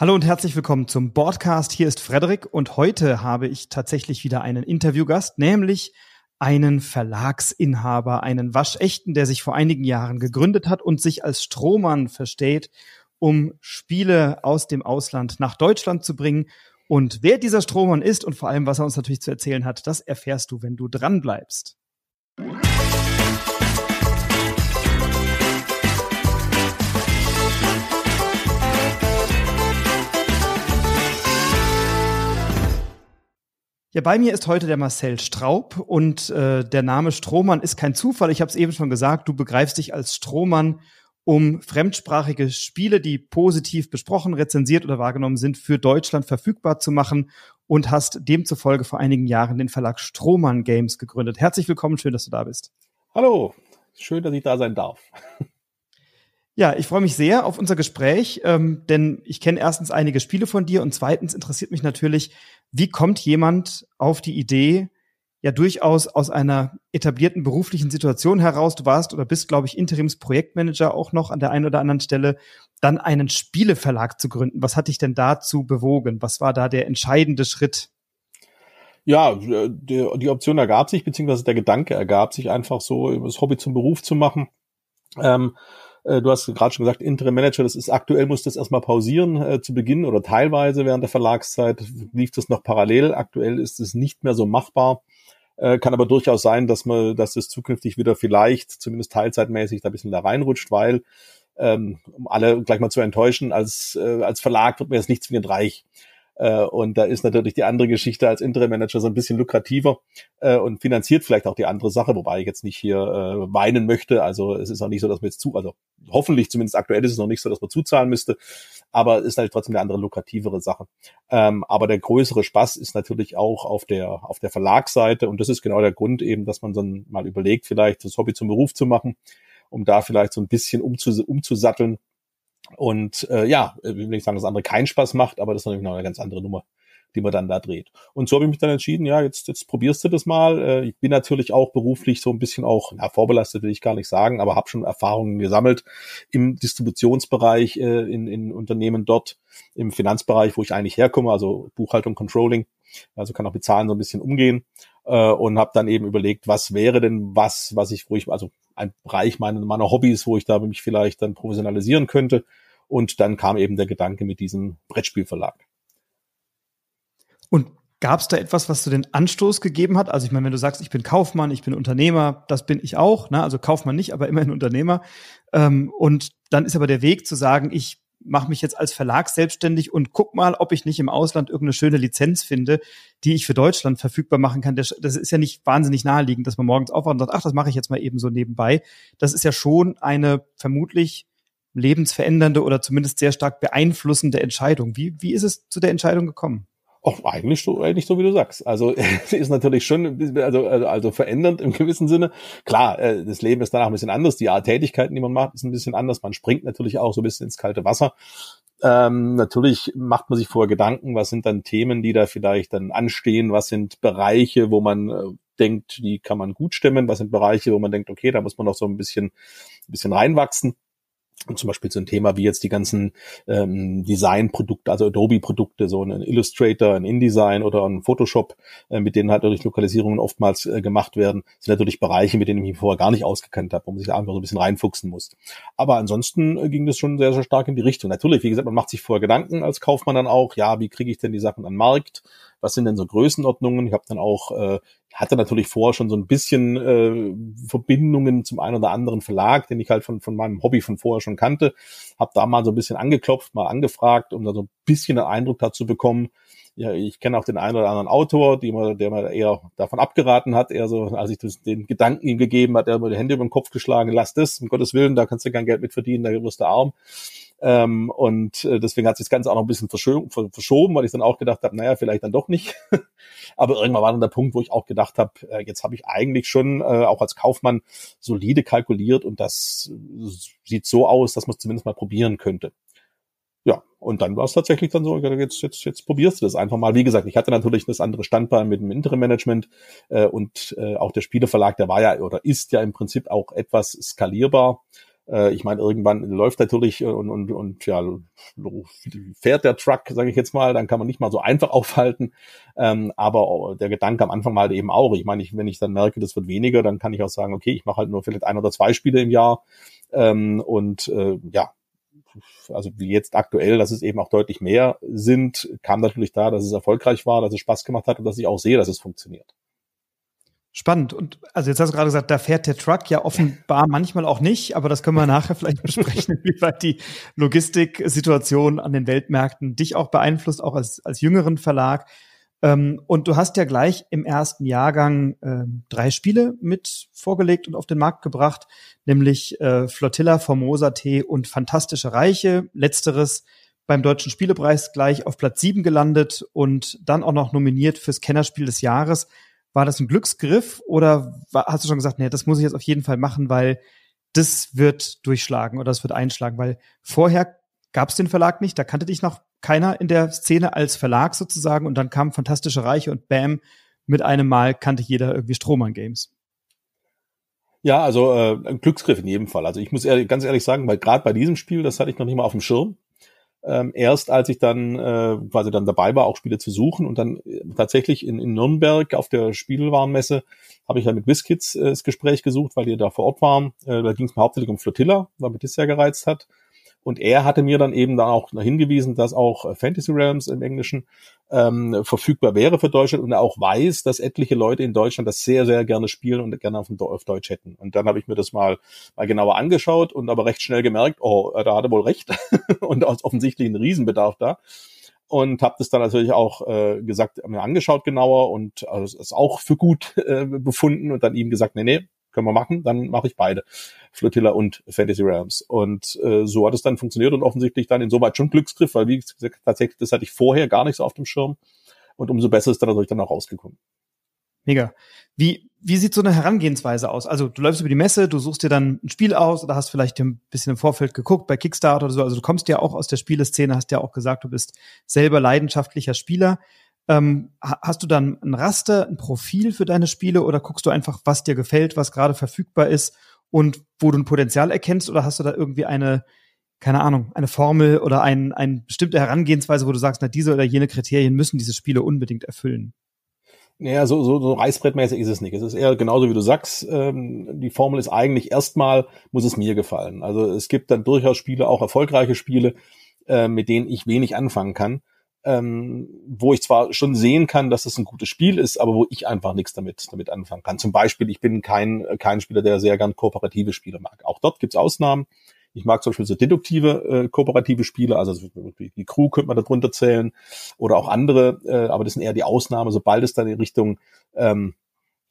Hallo und herzlich willkommen zum Podcast. Hier ist Frederik und heute habe ich tatsächlich wieder einen Interviewgast, nämlich einen Verlagsinhaber, einen Waschechten, der sich vor einigen Jahren gegründet hat und sich als Strohmann versteht, um Spiele aus dem Ausland nach Deutschland zu bringen. Und wer dieser Strohmann ist und vor allem, was er uns natürlich zu erzählen hat, das erfährst du, wenn du dran bleibst. Ja, bei mir ist heute der Marcel Straub und äh, der Name Strohmann ist kein Zufall. Ich habe es eben schon gesagt, du begreifst dich als Strohmann, um fremdsprachige Spiele, die positiv besprochen, rezensiert oder wahrgenommen sind, für Deutschland verfügbar zu machen und hast demzufolge vor einigen Jahren den Verlag Strohmann Games gegründet. Herzlich willkommen, schön, dass du da bist. Hallo, schön, dass ich da sein darf. Ja, ich freue mich sehr auf unser Gespräch, ähm, denn ich kenne erstens einige Spiele von dir und zweitens interessiert mich natürlich, wie kommt jemand auf die Idee, ja durchaus aus einer etablierten beruflichen Situation heraus, du warst oder bist, glaube ich, Interimsprojektmanager auch noch an der einen oder anderen Stelle, dann einen Spieleverlag zu gründen. Was hat dich denn dazu bewogen? Was war da der entscheidende Schritt? Ja, die, die Option ergab sich, beziehungsweise der Gedanke ergab sich einfach so, das Hobby zum Beruf zu machen. Ähm, äh, du hast gerade schon gesagt, Interim Manager, das ist aktuell, muss das erstmal pausieren äh, zu Beginn oder teilweise während der Verlagszeit lief das noch parallel. Aktuell ist es nicht mehr so machbar. Äh, kann aber durchaus sein, dass man, dass es zukünftig wieder vielleicht, zumindest teilzeitmäßig, da ein bisschen da reinrutscht, weil ähm, um alle gleich mal zu enttäuschen, als, äh, als Verlag wird mir jetzt nicht zwingend reich. Äh, und da ist natürlich die andere Geschichte als Interim Manager so ein bisschen lukrativer äh, und finanziert vielleicht auch die andere Sache, wobei ich jetzt nicht hier äh, weinen möchte. Also es ist auch nicht so, dass wir jetzt zu, also hoffentlich zumindest aktuell ist es noch nicht so, dass man zuzahlen müsste, aber ist halt trotzdem eine andere lukrativere Sache. Ähm, aber der größere Spaß ist natürlich auch auf der auf der Verlagsseite und das ist genau der Grund eben, dass man dann mal überlegt, vielleicht das Hobby zum Beruf zu machen, um da vielleicht so ein bisschen umzus umzusatteln und äh, ja, ich will nicht sagen, dass das andere keinen Spaß macht, aber das ist natürlich noch eine ganz andere Nummer, die man dann da dreht. Und so habe ich mich dann entschieden, ja, jetzt, jetzt probierst du das mal. Äh, ich bin natürlich auch beruflich so ein bisschen auch, na, vorbelastet will ich gar nicht sagen, aber habe schon Erfahrungen gesammelt im Distributionsbereich, äh, in, in Unternehmen dort, im Finanzbereich, wo ich eigentlich herkomme, also Buchhaltung, Controlling. Also kann auch mit Zahlen so ein bisschen umgehen äh, und habe dann eben überlegt, was wäre denn was, was ich, wo ich, also ein Bereich meiner, meiner Hobbys, wo ich da mich vielleicht dann professionalisieren könnte. Und dann kam eben der Gedanke mit diesem Brettspielverlag. Und gab es da etwas, was du den Anstoß gegeben hat? Also ich meine, wenn du sagst, ich bin Kaufmann, ich bin Unternehmer, das bin ich auch, ne? also Kaufmann nicht, aber immerhin Unternehmer. Ähm, und dann ist aber der Weg zu sagen, ich mache mich jetzt als Verlag selbstständig und guck mal, ob ich nicht im Ausland irgendeine schöne Lizenz finde, die ich für Deutschland verfügbar machen kann. Das, ist ja nicht wahnsinnig naheliegend, dass man morgens aufwacht und sagt, ach, das mache ich jetzt mal eben so nebenbei. Das ist ja schon eine vermutlich lebensverändernde oder zumindest sehr stark beeinflussende Entscheidung. Wie, wie ist es zu der Entscheidung gekommen? Auch eigentlich so, eigentlich so wie du sagst. Also ist natürlich schon also, also, also verändernd im gewissen Sinne. Klar, äh, das Leben ist danach ein bisschen anders. Die Art Tätigkeiten, die man macht, ist ein bisschen anders. Man springt natürlich auch so ein bisschen ins kalte Wasser. Ähm, natürlich macht man sich vorher Gedanken, was sind dann Themen, die da vielleicht dann anstehen, was sind Bereiche, wo man äh, denkt, die kann man gut stemmen, was sind Bereiche, wo man denkt, okay, da muss man noch so ein bisschen, ein bisschen reinwachsen. Und zum Beispiel so ein Thema wie jetzt die ganzen ähm, Design-Produkte, also Adobe-Produkte, so ein Illustrator, ein InDesign oder ein Photoshop, äh, mit denen halt durch Lokalisierungen oftmals äh, gemacht werden, sind natürlich Bereiche, mit denen ich mich vorher gar nicht ausgekannt habe, wo man sich einfach so ein bisschen reinfuchsen muss. Aber ansonsten äh, ging das schon sehr, sehr stark in die Richtung. Natürlich, wie gesagt, man macht sich vorher Gedanken als Kaufmann dann auch, ja, wie kriege ich denn die Sachen an Markt? was sind denn so Größenordnungen? Ich habe dann auch, äh, hatte natürlich vorher schon so ein bisschen äh, Verbindungen zum einen oder anderen Verlag, den ich halt von, von meinem Hobby von vorher schon kannte. Habe da mal so ein bisschen angeklopft, mal angefragt, um da so ein bisschen einen Eindruck dazu bekommen. Ja, ich kenne auch den einen oder anderen Autor, die mir, der mir eher davon abgeraten hat, eher so, als ich das, den Gedanken ihm gegeben hat, er hat mir die Hände über den Kopf geschlagen, lass das, um Gottes Willen, da kannst du kein Geld mit verdienen, da wirst du arm. Ähm, und äh, deswegen hat sich das Ganze auch noch ein bisschen verschoben, weil ich dann auch gedacht habe, naja, vielleicht dann doch nicht. Aber irgendwann war dann der Punkt, wo ich auch gedacht habe, äh, jetzt habe ich eigentlich schon äh, auch als Kaufmann solide kalkuliert und das sieht so aus, dass man es zumindest mal probieren könnte. Ja, und dann war es tatsächlich dann so, jetzt, jetzt, jetzt probierst du das einfach mal. Wie gesagt, ich hatte natürlich das andere Standbein mit dem Interim-Management äh, und äh, auch der Spieleverlag, der war ja oder ist ja im Prinzip auch etwas skalierbar Äh, ich meine, irgendwann läuft natürlich und, und, und ja, fährt der Truck, sage ich jetzt mal, dann kann man nicht mal so einfach aufhalten. Ähm, aber der Gedanke am Anfang mal eben auch. Ich meine, ich, wenn ich dann merke, das wird weniger, dann kann ich auch sagen, okay, ich mache halt nur vielleicht ein oder zwei Spiele im Jahr. Ähm, und äh, ja, also wie jetzt aktuell, dass es eben auch deutlich mehr sind, kam natürlich da, dass es erfolgreich war, dass es Spaß gemacht hat und dass ich auch sehe, dass es funktioniert. Spannend. Und also jetzt hast du gerade gesagt, da fährt der Truck ja offenbar manchmal auch nicht, aber das können wir nachher vielleicht besprechen, inwieweit die Logistiksituation an den Weltmärkten dich auch beeinflusst, auch als, als jüngeren Verlag. Ähm, und du hast ja gleich im ersten Jahrgang äh, drei Spiele mit vorgelegt und auf den Markt gebracht, nämlich äh, Flotilla, Formosa T und Fantastische Reiche. Letzteres beim Deutschen Spielepreis gleich auf Platz sieben gelandet und dann auch noch nominiert fürs Kennerspiel des Jahres. War das ein Glücksgriff oder war, hast du schon gesagt, nee, das muss ich jetzt auf jeden Fall machen, weil das wird durchschlagen oder das wird einschlagen, weil vorher gab es den Verlag nicht, da kannte dich noch keiner in der Szene als Verlag sozusagen und dann kam Fantastische Reiche und bam, mit einem Mal kannte jeder irgendwie Strohmann Games. Ja, also äh, ein Glücksgriff in jedem Fall. Also ich muss ehrlich, ganz ehrlich sagen, weil gerade bei diesem Spiel, das hatte ich noch nicht mal auf dem Schirm ähm, erst als ich dann äh, quasi dann dabei war, auch Spiele zu suchen und dann äh, tatsächlich in, in Nürnberg auf der Spielwarenmesse habe ich dann mit WizKids äh, das Gespräch gesucht, weil die da vor Ort waren. Äh, da ging es mir hauptsächlich um Flotilla, weil mich das sehr gereizt hat. Und er hatte mir dann eben dann auch hingewiesen, dass auch äh, Fantasy Realms im Englischen ähm, verfügbar wäre für Deutschland und er auch weiß, dass etliche Leute in Deutschland das sehr, sehr gerne spielen und gerne auf, auf Deutsch hätten. Und dann habe ich mir das mal, mal genauer angeschaut und aber recht schnell gemerkt, oh, da hat er wohl recht und offensichtlich ein Riesenbedarf da und habe das dann natürlich auch äh, gesagt, mir angeschaut genauer und also, es auch für gut äh, befunden und dann ihm gesagt, nee, nee, können wir machen, dann mache ich beide, Flotilla und Fantasy Realms. Und äh, so hat es dann funktioniert und offensichtlich dann insoweit schon Glücksgriff, weil wie gesagt, tatsächlich, das hatte ich vorher gar nicht so auf dem Schirm. Und umso besser ist dann natürlich dann auch rausgekommen. Mega. Wie, wie sieht so eine Herangehensweise aus? Also du läufst über die Messe, du suchst dir dann ein Spiel aus oder hast vielleicht ein bisschen im Vorfeld geguckt bei Kickstarter oder so. Also du kommst ja auch aus der Spieleszene, hast ja auch gesagt, du bist selber leidenschaftlicher Spieler. Ähm, hast du dann ein Raster, ein Profil für deine Spiele oder guckst du einfach, was dir gefällt, was gerade verfügbar ist und wo du ein Potenzial erkennst oder hast du da irgendwie eine, keine Ahnung, eine Formel oder ein, eine bestimmte Herangehensweise, wo du sagst, na, diese oder jene Kriterien müssen diese Spiele unbedingt erfüllen? Naja, so, so, so reißbrettmäßig ist es nicht. Es ist eher genauso, wie du sagst. Ähm, die Formel ist eigentlich erstmal, muss es mir gefallen. Also es gibt dann durchaus Spiele, auch erfolgreiche Spiele, äh, mit denen ich wenig anfangen kann ähm, wo ich zwar schon sehen kann, dass es ein gutes Spiel ist, aber wo ich einfach nichts damit, damit anfangen kann. Zum Beispiel, ich bin kein, kein Spieler, der sehr gern kooperative Spiele mag. Auch dort gibt's Ausnahmen. Ich mag zum Beispiel so deduktive äh, kooperative Spiele, also die Crew könnte man darunter zählen oder auch andere, äh, aber das sind eher die Ausnahmen. Sobald es dann in Richtung ähm,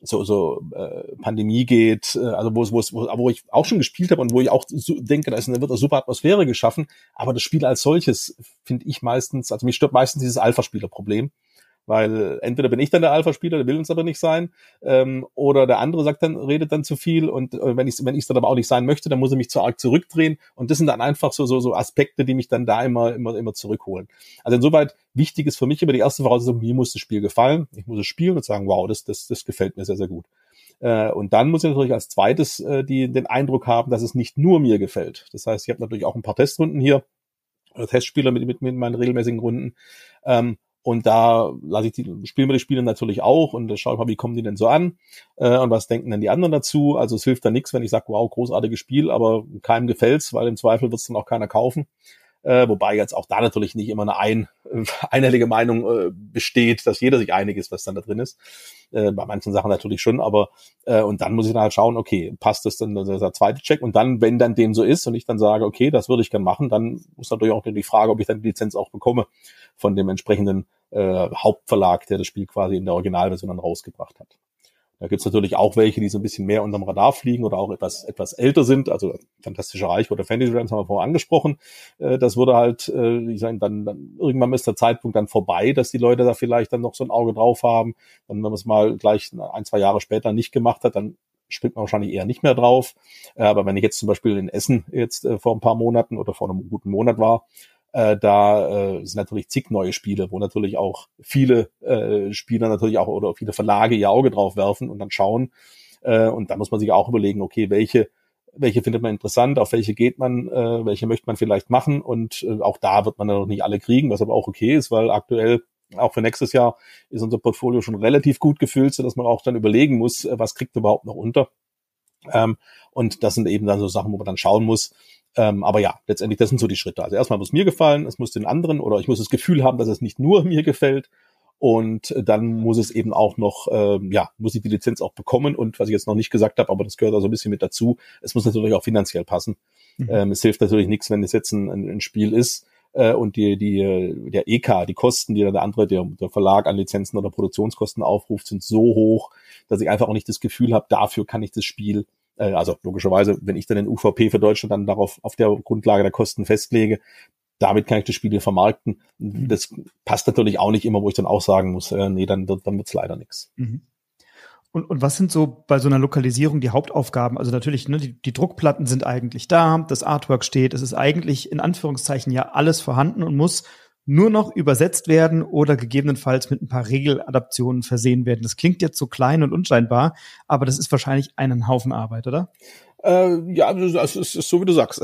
so, so äh, Pandemie geht, äh, also wo es, wo wo, wo ich auch schon gespielt habe und wo ich auch so denke, da ist eine, wird eine super Atmosphäre geschaffen, aber das Spiel als solches finde ich meistens, also mich stört meistens dieses Alpha-Spieler-Problem weil entweder bin ich dann der Alpha-Spieler, der will uns aber nicht sein, ähm, oder der andere sagt dann, redet dann zu viel und äh, wenn ich wenn ich dann aber auch nicht sein möchte, dann muss er mich zu arg zurückdrehen und das sind dann einfach so so so Aspekte, die mich dann da immer immer immer zurückholen. Also insoweit wichtig ist für mich immer die erste Voraussetzung, mir muss das Spiel gefallen, ich muss es spielen und sagen, wow, das das das gefällt mir sehr sehr gut. Äh, und dann muss ich natürlich als zweites äh, die, den Eindruck haben, dass es nicht nur mir gefällt. Das heißt, ich habe natürlich auch ein paar Testrunden hier, Testspieler mit, mit, mit meinen regelmäßigen Runden. Ähm, und da lasse ich die, spielen wir die Spiele natürlich auch und schaue ich mal, wie kommen die denn so an äh, und was denken denn die anderen dazu. Also es hilft da nichts, wenn ich sage, wow, großartiges Spiel, aber keinem gefällt's, weil im Zweifel wird's dann auch keiner kaufen. Äh, wobei jetzt auch da natürlich nicht immer eine ein, einhellige Meinung äh, besteht, dass jeder sich einig ist, was dann da drin ist. Äh, bei manchen Sachen natürlich schon, aber äh, und dann muss ich dann halt schauen, okay, passt das dann, das der zweite Check und dann, wenn dann dem so ist und ich dann sage, okay, das würde ich gern machen, dann muss natürlich auch die Frage, ob ich dann die Lizenz auch bekomme von dem entsprechenden äh, Hauptverlag, der das Spiel quasi in der Originalversion dann rausgebracht hat. Da gibt's natürlich auch welche, die so ein bisschen mehr unterm Radar fliegen oder auch etwas etwas älter sind. Also Fantastische Reich oder Fantasy Realms haben wir vorher angesprochen. Äh, das wurde halt, äh, ich sage, dann, dann irgendwann ist der Zeitpunkt dann vorbei, dass die Leute da vielleicht dann noch so ein Auge drauf haben. Dann, wenn man es mal gleich ein, zwei Jahre später nicht gemacht hat, dann springt man wahrscheinlich eher nicht mehr drauf. Äh, aber wenn ich jetzt zum Beispiel in Essen jetzt äh, vor ein paar Monaten oder vor einem guten Monat war, äh, da äh, sind natürlich zig neue Spiele, wo natürlich auch viele äh, Spieler natürlich auch oder viele Verlage ihr Auge drauf werfen und dann schauen. Äh, und da muss man sich auch überlegen, okay, welche welche findet man interessant, auf welche geht man, äh, welche möchte man vielleicht machen und äh, auch da wird man dann noch nicht alle kriegen, was aber auch okay ist, weil aktuell auch für nächstes Jahr ist unser Portfolio schon relativ gut gefüllt, so dass man auch dann überlegen muss, äh, was kriegt überhaupt noch unter. Ähm, und das sind eben dann so Sachen, wo man dann schauen muss. Ähm, aber ja, letztendlich, das sind so die Schritte. Also erstmal muss mir gefallen, es muss den anderen oder ich muss das Gefühl haben, dass es nicht nur mir gefällt. Und dann muss es eben auch noch, ähm, ja, muss ich die Lizenz auch bekommen. Und was ich jetzt noch nicht gesagt habe, aber das gehört also ein bisschen mit dazu, es muss natürlich auch finanziell passen. Mhm. Ähm, es hilft natürlich nichts, wenn es jetzt ein, ein Spiel ist, äh, und die, die, der EK, die Kosten, die dann der andere, der, der Verlag an Lizenzen oder Produktionskosten aufruft, sind so hoch, dass ich einfach auch nicht das Gefühl habe, dafür kann ich das Spiel äh, also logischerweise, wenn ich dann den UVP für Deutschland dann darauf auf der Grundlage der Kosten festlege, damit kann ich das Spiel vermarkten. Mhm. Das passt natürlich auch nicht immer, wo ich dann auch sagen muss, äh, nee, dann, dann wird's leider nichts. Mhm. Und, und was sind so bei so einer Lokalisierung die Hauptaufgaben? Also natürlich, ne, die, die Druckplatten sind eigentlich da, das Artwork steht, es ist eigentlich in Anführungszeichen ja alles vorhanden und muss nur noch übersetzt werden oder gegebenenfalls mit ein paar Regeladaptionen versehen werden. Das klingt jetzt so klein und unscheinbar, aber das ist wahrscheinlich einen Haufen Arbeit, oder? Äh, ja, es ist, ist so, wie du sagst.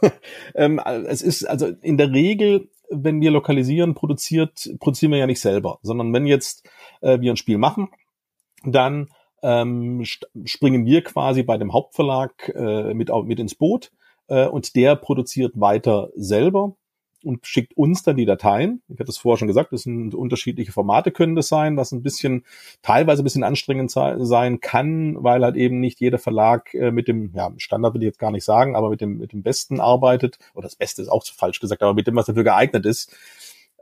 ähm, es ist also in der Regel, wenn wir lokalisieren, produziert, produzieren wir ja nicht selber, sondern wenn jetzt äh, wir ein Spiel machen, dann ähm, springen wir quasi bei dem Hauptverlag äh, mit, mit ins Boot äh, und der produziert weiter selber und schickt uns dann die Dateien. Ich hatte es vorher schon gesagt, das sind unterschiedliche Formate können das sein, was ein bisschen, teilweise ein bisschen anstrengend sein kann, weil halt eben nicht jeder Verlag äh, mit dem, ja, Standard will ich jetzt gar nicht sagen, aber mit dem, mit dem Besten arbeitet, oder das Beste ist auch zu falsch gesagt, aber mit dem, was dafür geeignet ist.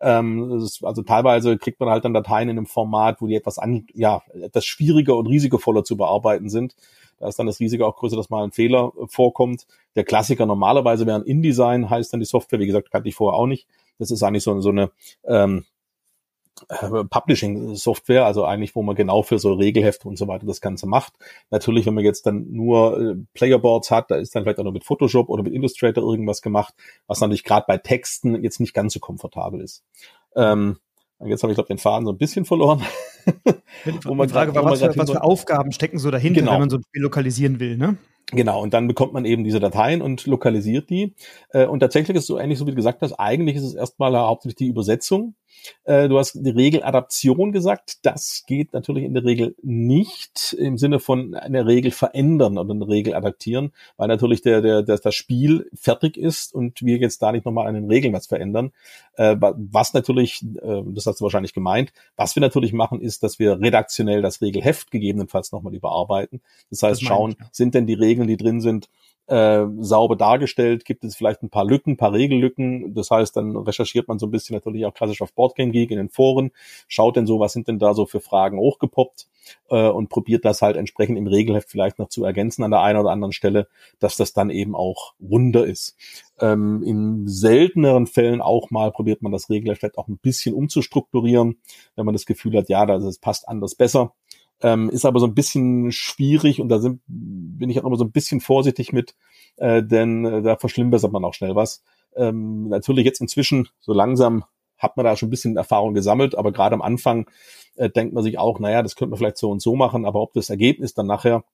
Ähm, ist, also teilweise kriegt man halt dann Dateien in einem Format, wo die etwas an, ja, etwas schwieriger und risikovoller zu bearbeiten sind. Da ist dann das Risiko auch größer, dass mal ein Fehler äh, vorkommt. Der Klassiker normalerweise wäre ein InDesign, heißt dann die Software, wie gesagt, kannte ich vorher auch nicht. Das ist eigentlich so, so eine ähm, äh, Publishing-Software, also eigentlich, wo man genau für so Regelhefte und so weiter das Ganze macht. Natürlich, wenn man jetzt dann nur äh, Playerboards hat, da ist dann vielleicht auch noch mit Photoshop oder mit Illustrator irgendwas gemacht, was natürlich gerade bei Texten jetzt nicht ganz so komfortabel ist. Ähm, Jetzt habe ich, glaube den Faden so ein bisschen verloren. wo man Frage war, was, für, was für Aufgaben stecken so dahinter, genau. wenn man so ein Spiel lokalisieren will, ne? Genau, und dann bekommt man eben diese Dateien und lokalisiert die. Äh, und tatsächlich ist es so ähnlich, so wie du gesagt hast, eigentlich ist es erstmal hauptsächlich die Übersetzung. Äh, du hast die Regeladaption gesagt. Das geht natürlich in der Regel nicht im Sinne von eine Regel verändern oder eine Regel adaptieren, weil natürlich der, der, der, das Spiel fertig ist und wir jetzt da nicht nochmal an den Regeln was verändern. Äh, was natürlich, das hast du wahrscheinlich gemeint, was wir natürlich machen, ist, dass wir redaktionell das Regelheft gegebenenfalls nochmal überarbeiten. Das heißt, das schauen, sind denn die Regeln, die drin sind, äh, sauber dargestellt, gibt es vielleicht ein paar Lücken, ein paar Regellücken. Das heißt, dann recherchiert man so ein bisschen natürlich auch klassisch auf Boardgame Geek in den Foren, schaut denn so, was sind denn da so für Fragen hochgepoppt äh, und probiert das halt entsprechend im Regelheft vielleicht noch zu ergänzen an der einen oder anderen Stelle, dass das dann eben auch runder ist. Ähm, in selteneren Fällen auch mal probiert man das Regelheft vielleicht auch ein bisschen umzustrukturieren, wenn man das Gefühl hat, ja, das passt anders besser. Ähm, ist aber so ein bisschen schwierig und da sind, bin ich auch immer so ein bisschen vorsichtig mit, äh, denn äh, da verschlimmbessert man auch schnell was. Ähm, natürlich jetzt inzwischen so langsam hat man da schon ein bisschen Erfahrung gesammelt, aber gerade am Anfang äh, denkt man sich auch, naja, das könnte man vielleicht so und so machen, aber ob das Ergebnis dann nachher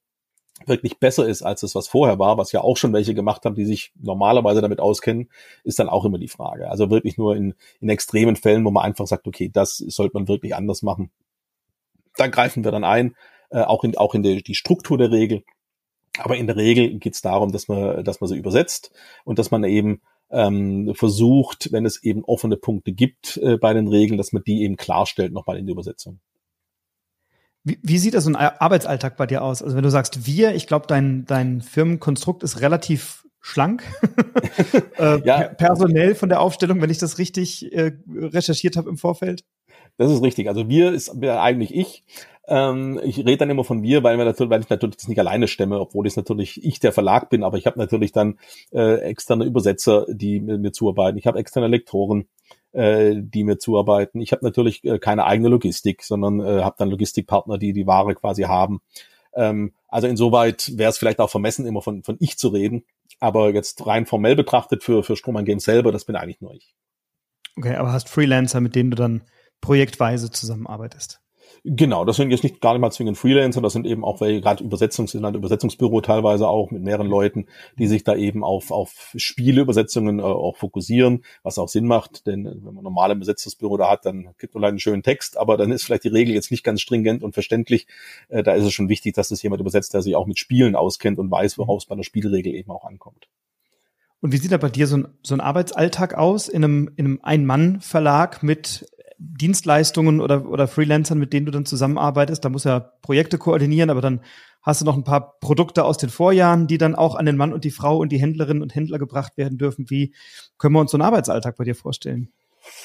wirklich besser ist als das, was vorher war, was ja auch schon welche gemacht haben, die sich normalerweise damit auskennen, ist dann auch immer die Frage. Also wirklich nur in, in extremen Fällen, wo man einfach sagt, okay, das sollte man wirklich anders machen da greifen wir dann ein, äh, auch in, auch in die, die Struktur der Regel. Aber in der Regel geht es darum, dass man, dass man sie übersetzt und dass man eben ähm, versucht, wenn es eben offene Punkte gibt äh, bei den Regeln, dass man die eben klarstellt nochmal in der Übersetzung. Wie, wie sieht das so ein Arbeitsalltag bei dir aus? Also wenn du sagst wir, ich glaube, dein, dein Firmenkonstrukt ist relativ schlank, äh, ja. personell von der Aufstellung, wenn ich das richtig äh, recherchiert habe im Vorfeld. Das ist richtig. Also wir ist eigentlich ich. Ähm, ich rede dann immer von wir, weil, wir natürlich, weil ich natürlich das nicht alleine stemme, obwohl es natürlich ich der Verlag bin, aber ich habe natürlich dann äh, externe Übersetzer, die mir, mir zuarbeiten. Ich habe externe Lektoren, äh, die mir zuarbeiten. Ich habe natürlich äh, keine eigene Logistik, sondern äh, habe dann Logistikpartner, die die Ware quasi haben. Ähm, also insoweit wäre es vielleicht auch vermessen, immer von, von ich zu reden. Aber jetzt rein formell betrachtet für, für Strohmann Games selber, das bin eigentlich nur ich. Okay, aber hast Freelancer, mit denen du dann projektweise zusammenarbeitest. Genau, das sind jetzt nicht gar nicht mal zwingend Freelancer, das sind eben auch welche, gerade Übersetzungs, sind halt Übersetzungsbüro teilweise auch mit mehreren Leuten, die sich da eben auf, auf Spieleübersetzungen äh, auch fokussieren, was auch Sinn macht, denn wenn man normal ein Übersetzungsbüro da hat, dann gibt man einen schönen Text, aber dann ist vielleicht die Regel jetzt nicht ganz stringent und verständlich. Äh, da ist es schon wichtig, dass das jemand übersetzt, der sich auch mit Spielen auskennt und weiß, worauf es bei der Spielregel eben auch ankommt. Und wie sieht da bei dir so ein, so ein Arbeitsalltag aus in einem, in einem Ein-Mann-Verlag mit Dienstleistungen oder, oder Freelancern, mit denen du dann zusammenarbeitest? Da muss ja Projekte koordinieren, aber dann hast du noch ein paar Produkte aus den Vorjahren, die dann auch an den Mann und die Frau und die Händlerinnen und Händler gebracht werden dürfen. Wie können wir uns so einen Arbeitsalltag bei dir vorstellen?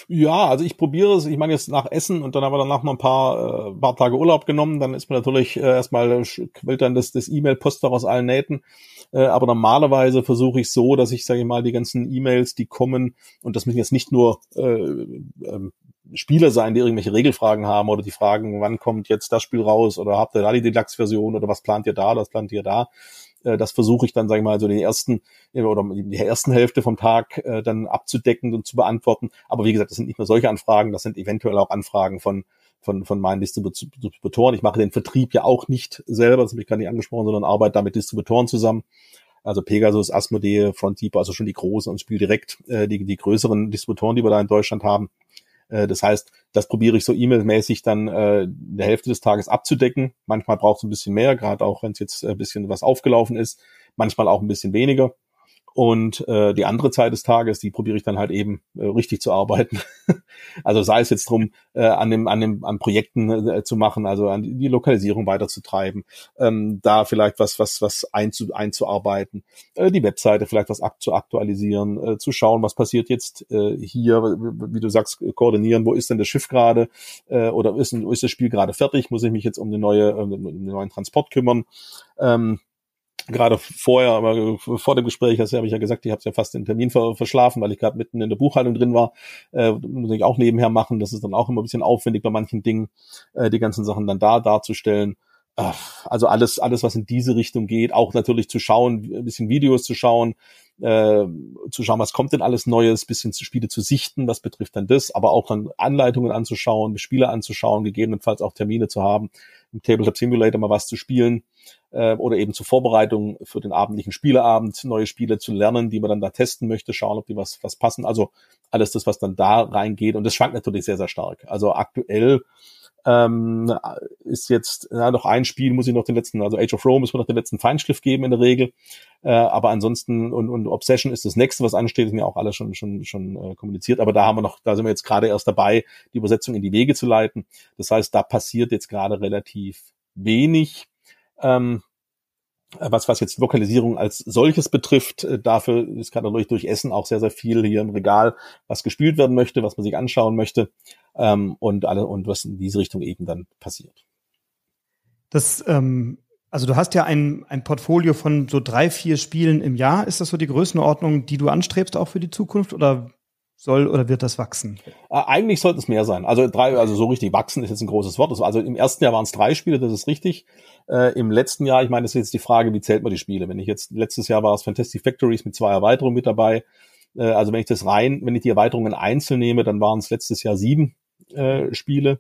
Ja, also ich probiere es. Ich meine jetzt nach Essen und dann haben wir danach mal ein paar, äh, paar Tage Urlaub genommen. Dann ist man natürlich äh, erstmal quillt dann das, das E-Mail-Poster aus allen Nähten. Äh, aber normalerweise versuche ich so, dass ich, sage ich mal, die ganzen E-Mails, die kommen, und das müssen jetzt nicht nur äh, äh, Spieler sein, die irgendwelche Regelfragen haben oder die fragen, wann kommt jetzt das Spiel raus oder habt ihr da die Deluxe-Version oder was plant ihr da, was plant ihr da. Äh, das versuche ich dann, sage ich mal, so den ersten äh, oder die ersten Hälfte vom Tag äh, dann abzudecken und zu beantworten. Aber wie gesagt, das sind nicht nur solche Anfragen, das sind eventuell auch Anfragen von von, von meinen Distributoren. Ich mache den Vertrieb ja auch nicht selber, das habe ich gar nicht angesprochen, sondern arbeite da mit Distributoren zusammen. Also Pegasus, Asmodee, Frontkeeper, also schon die großen und Spiel direkt, äh, die, die größeren Distributoren, die wir da in Deutschland haben. Äh, das heißt, das probiere ich so E-Mail-mäßig dann äh, der Hälfte des Tages abzudecken. Manchmal braucht es ein bisschen mehr, gerade auch wenn es jetzt ein bisschen was aufgelaufen ist. Manchmal auch ein bisschen weniger. Und äh, die andere Zeit des Tages, die probiere ich dann halt eben äh, richtig zu arbeiten. also sei es jetzt drum, äh, an dem, an dem, an Projekten äh, zu machen, also an die Lokalisierung weiterzutreiben, ähm, da vielleicht was, was, was einzu, einzuarbeiten, äh, die Webseite vielleicht was ak zu aktualisieren, äh, zu schauen, was passiert jetzt äh, hier, wie du sagst, koordinieren, wo ist denn das Schiff gerade äh, oder ist, ist das Spiel gerade fertig, muss ich mich jetzt um eine neue, äh, um den neuen Transport kümmern. Ähm, gerade vorher, aber vor dem Gespräch, das habe ich ja gesagt, ich habe ja fast den Termin verschlafen, weil ich gerade mitten in der Buchhaltung drin war. Äh, muss ich auch nebenher machen. Das ist dann auch immer ein bisschen aufwendig bei manchen Dingen, äh, die ganzen Sachen dann da darzustellen. Also alles, alles, was in diese Richtung geht, auch natürlich zu schauen, ein bisschen Videos zu schauen, äh, zu schauen, was kommt denn alles Neues, bisschen zu Spiele zu sichten, was betrifft dann das, aber auch dann Anleitungen anzuschauen, Spiele anzuschauen, gegebenenfalls auch Termine zu haben, im Tabletop Simulator mal was zu spielen äh, oder eben zur Vorbereitung für den abendlichen Spieleabend neue Spiele zu lernen, die man dann da testen möchte, schauen, ob die was, was passen. Also alles das, was dann da reingeht. Und das schwankt natürlich sehr, sehr stark. Also aktuell ähm, ist jetzt ja, noch ein Spiel, muss ich noch den letzten, also Age of Rome muss man noch den letzten Feinschliff geben in der Regel. Äh, aber ansonsten und, und Obsession ist das nächste, was ansteht, sind ja auch alle schon schon schon äh, kommuniziert. Aber da haben wir noch, da sind wir jetzt gerade erst dabei, die Übersetzung in die Wege zu leiten. Das heißt, da passiert jetzt gerade relativ wenig. Ähm, was, was jetzt Lokalisierung als solches betrifft, äh, dafür ist gerade durch, durch Essen auch sehr, sehr viel hier im Regal, was gespielt werden möchte, was man sich anschauen möchte ähm, und alle und was in diese Richtung eben dann passiert. Das, ähm, also du hast ja ein, ein Portfolio von so drei, vier Spielen im Jahr. Ist das so die Größenordnung, die du anstrebst auch für die Zukunft oder soll oder wird das wachsen? Äh, eigentlich sollte es mehr sein. Also drei, also so richtig wachsen ist jetzt ein großes Wort. Also im ersten Jahr waren es drei Spiele, das ist richtig. Äh, Im letzten Jahr, ich meine, das ist jetzt die Frage, wie zählt man die Spiele? Wenn ich jetzt letztes Jahr war es Fantastic Factories mit zwei Erweiterungen mit dabei. Äh, also wenn ich das rein, wenn ich die Erweiterungen einzeln nehme, dann waren es letztes Jahr sieben äh, Spiele.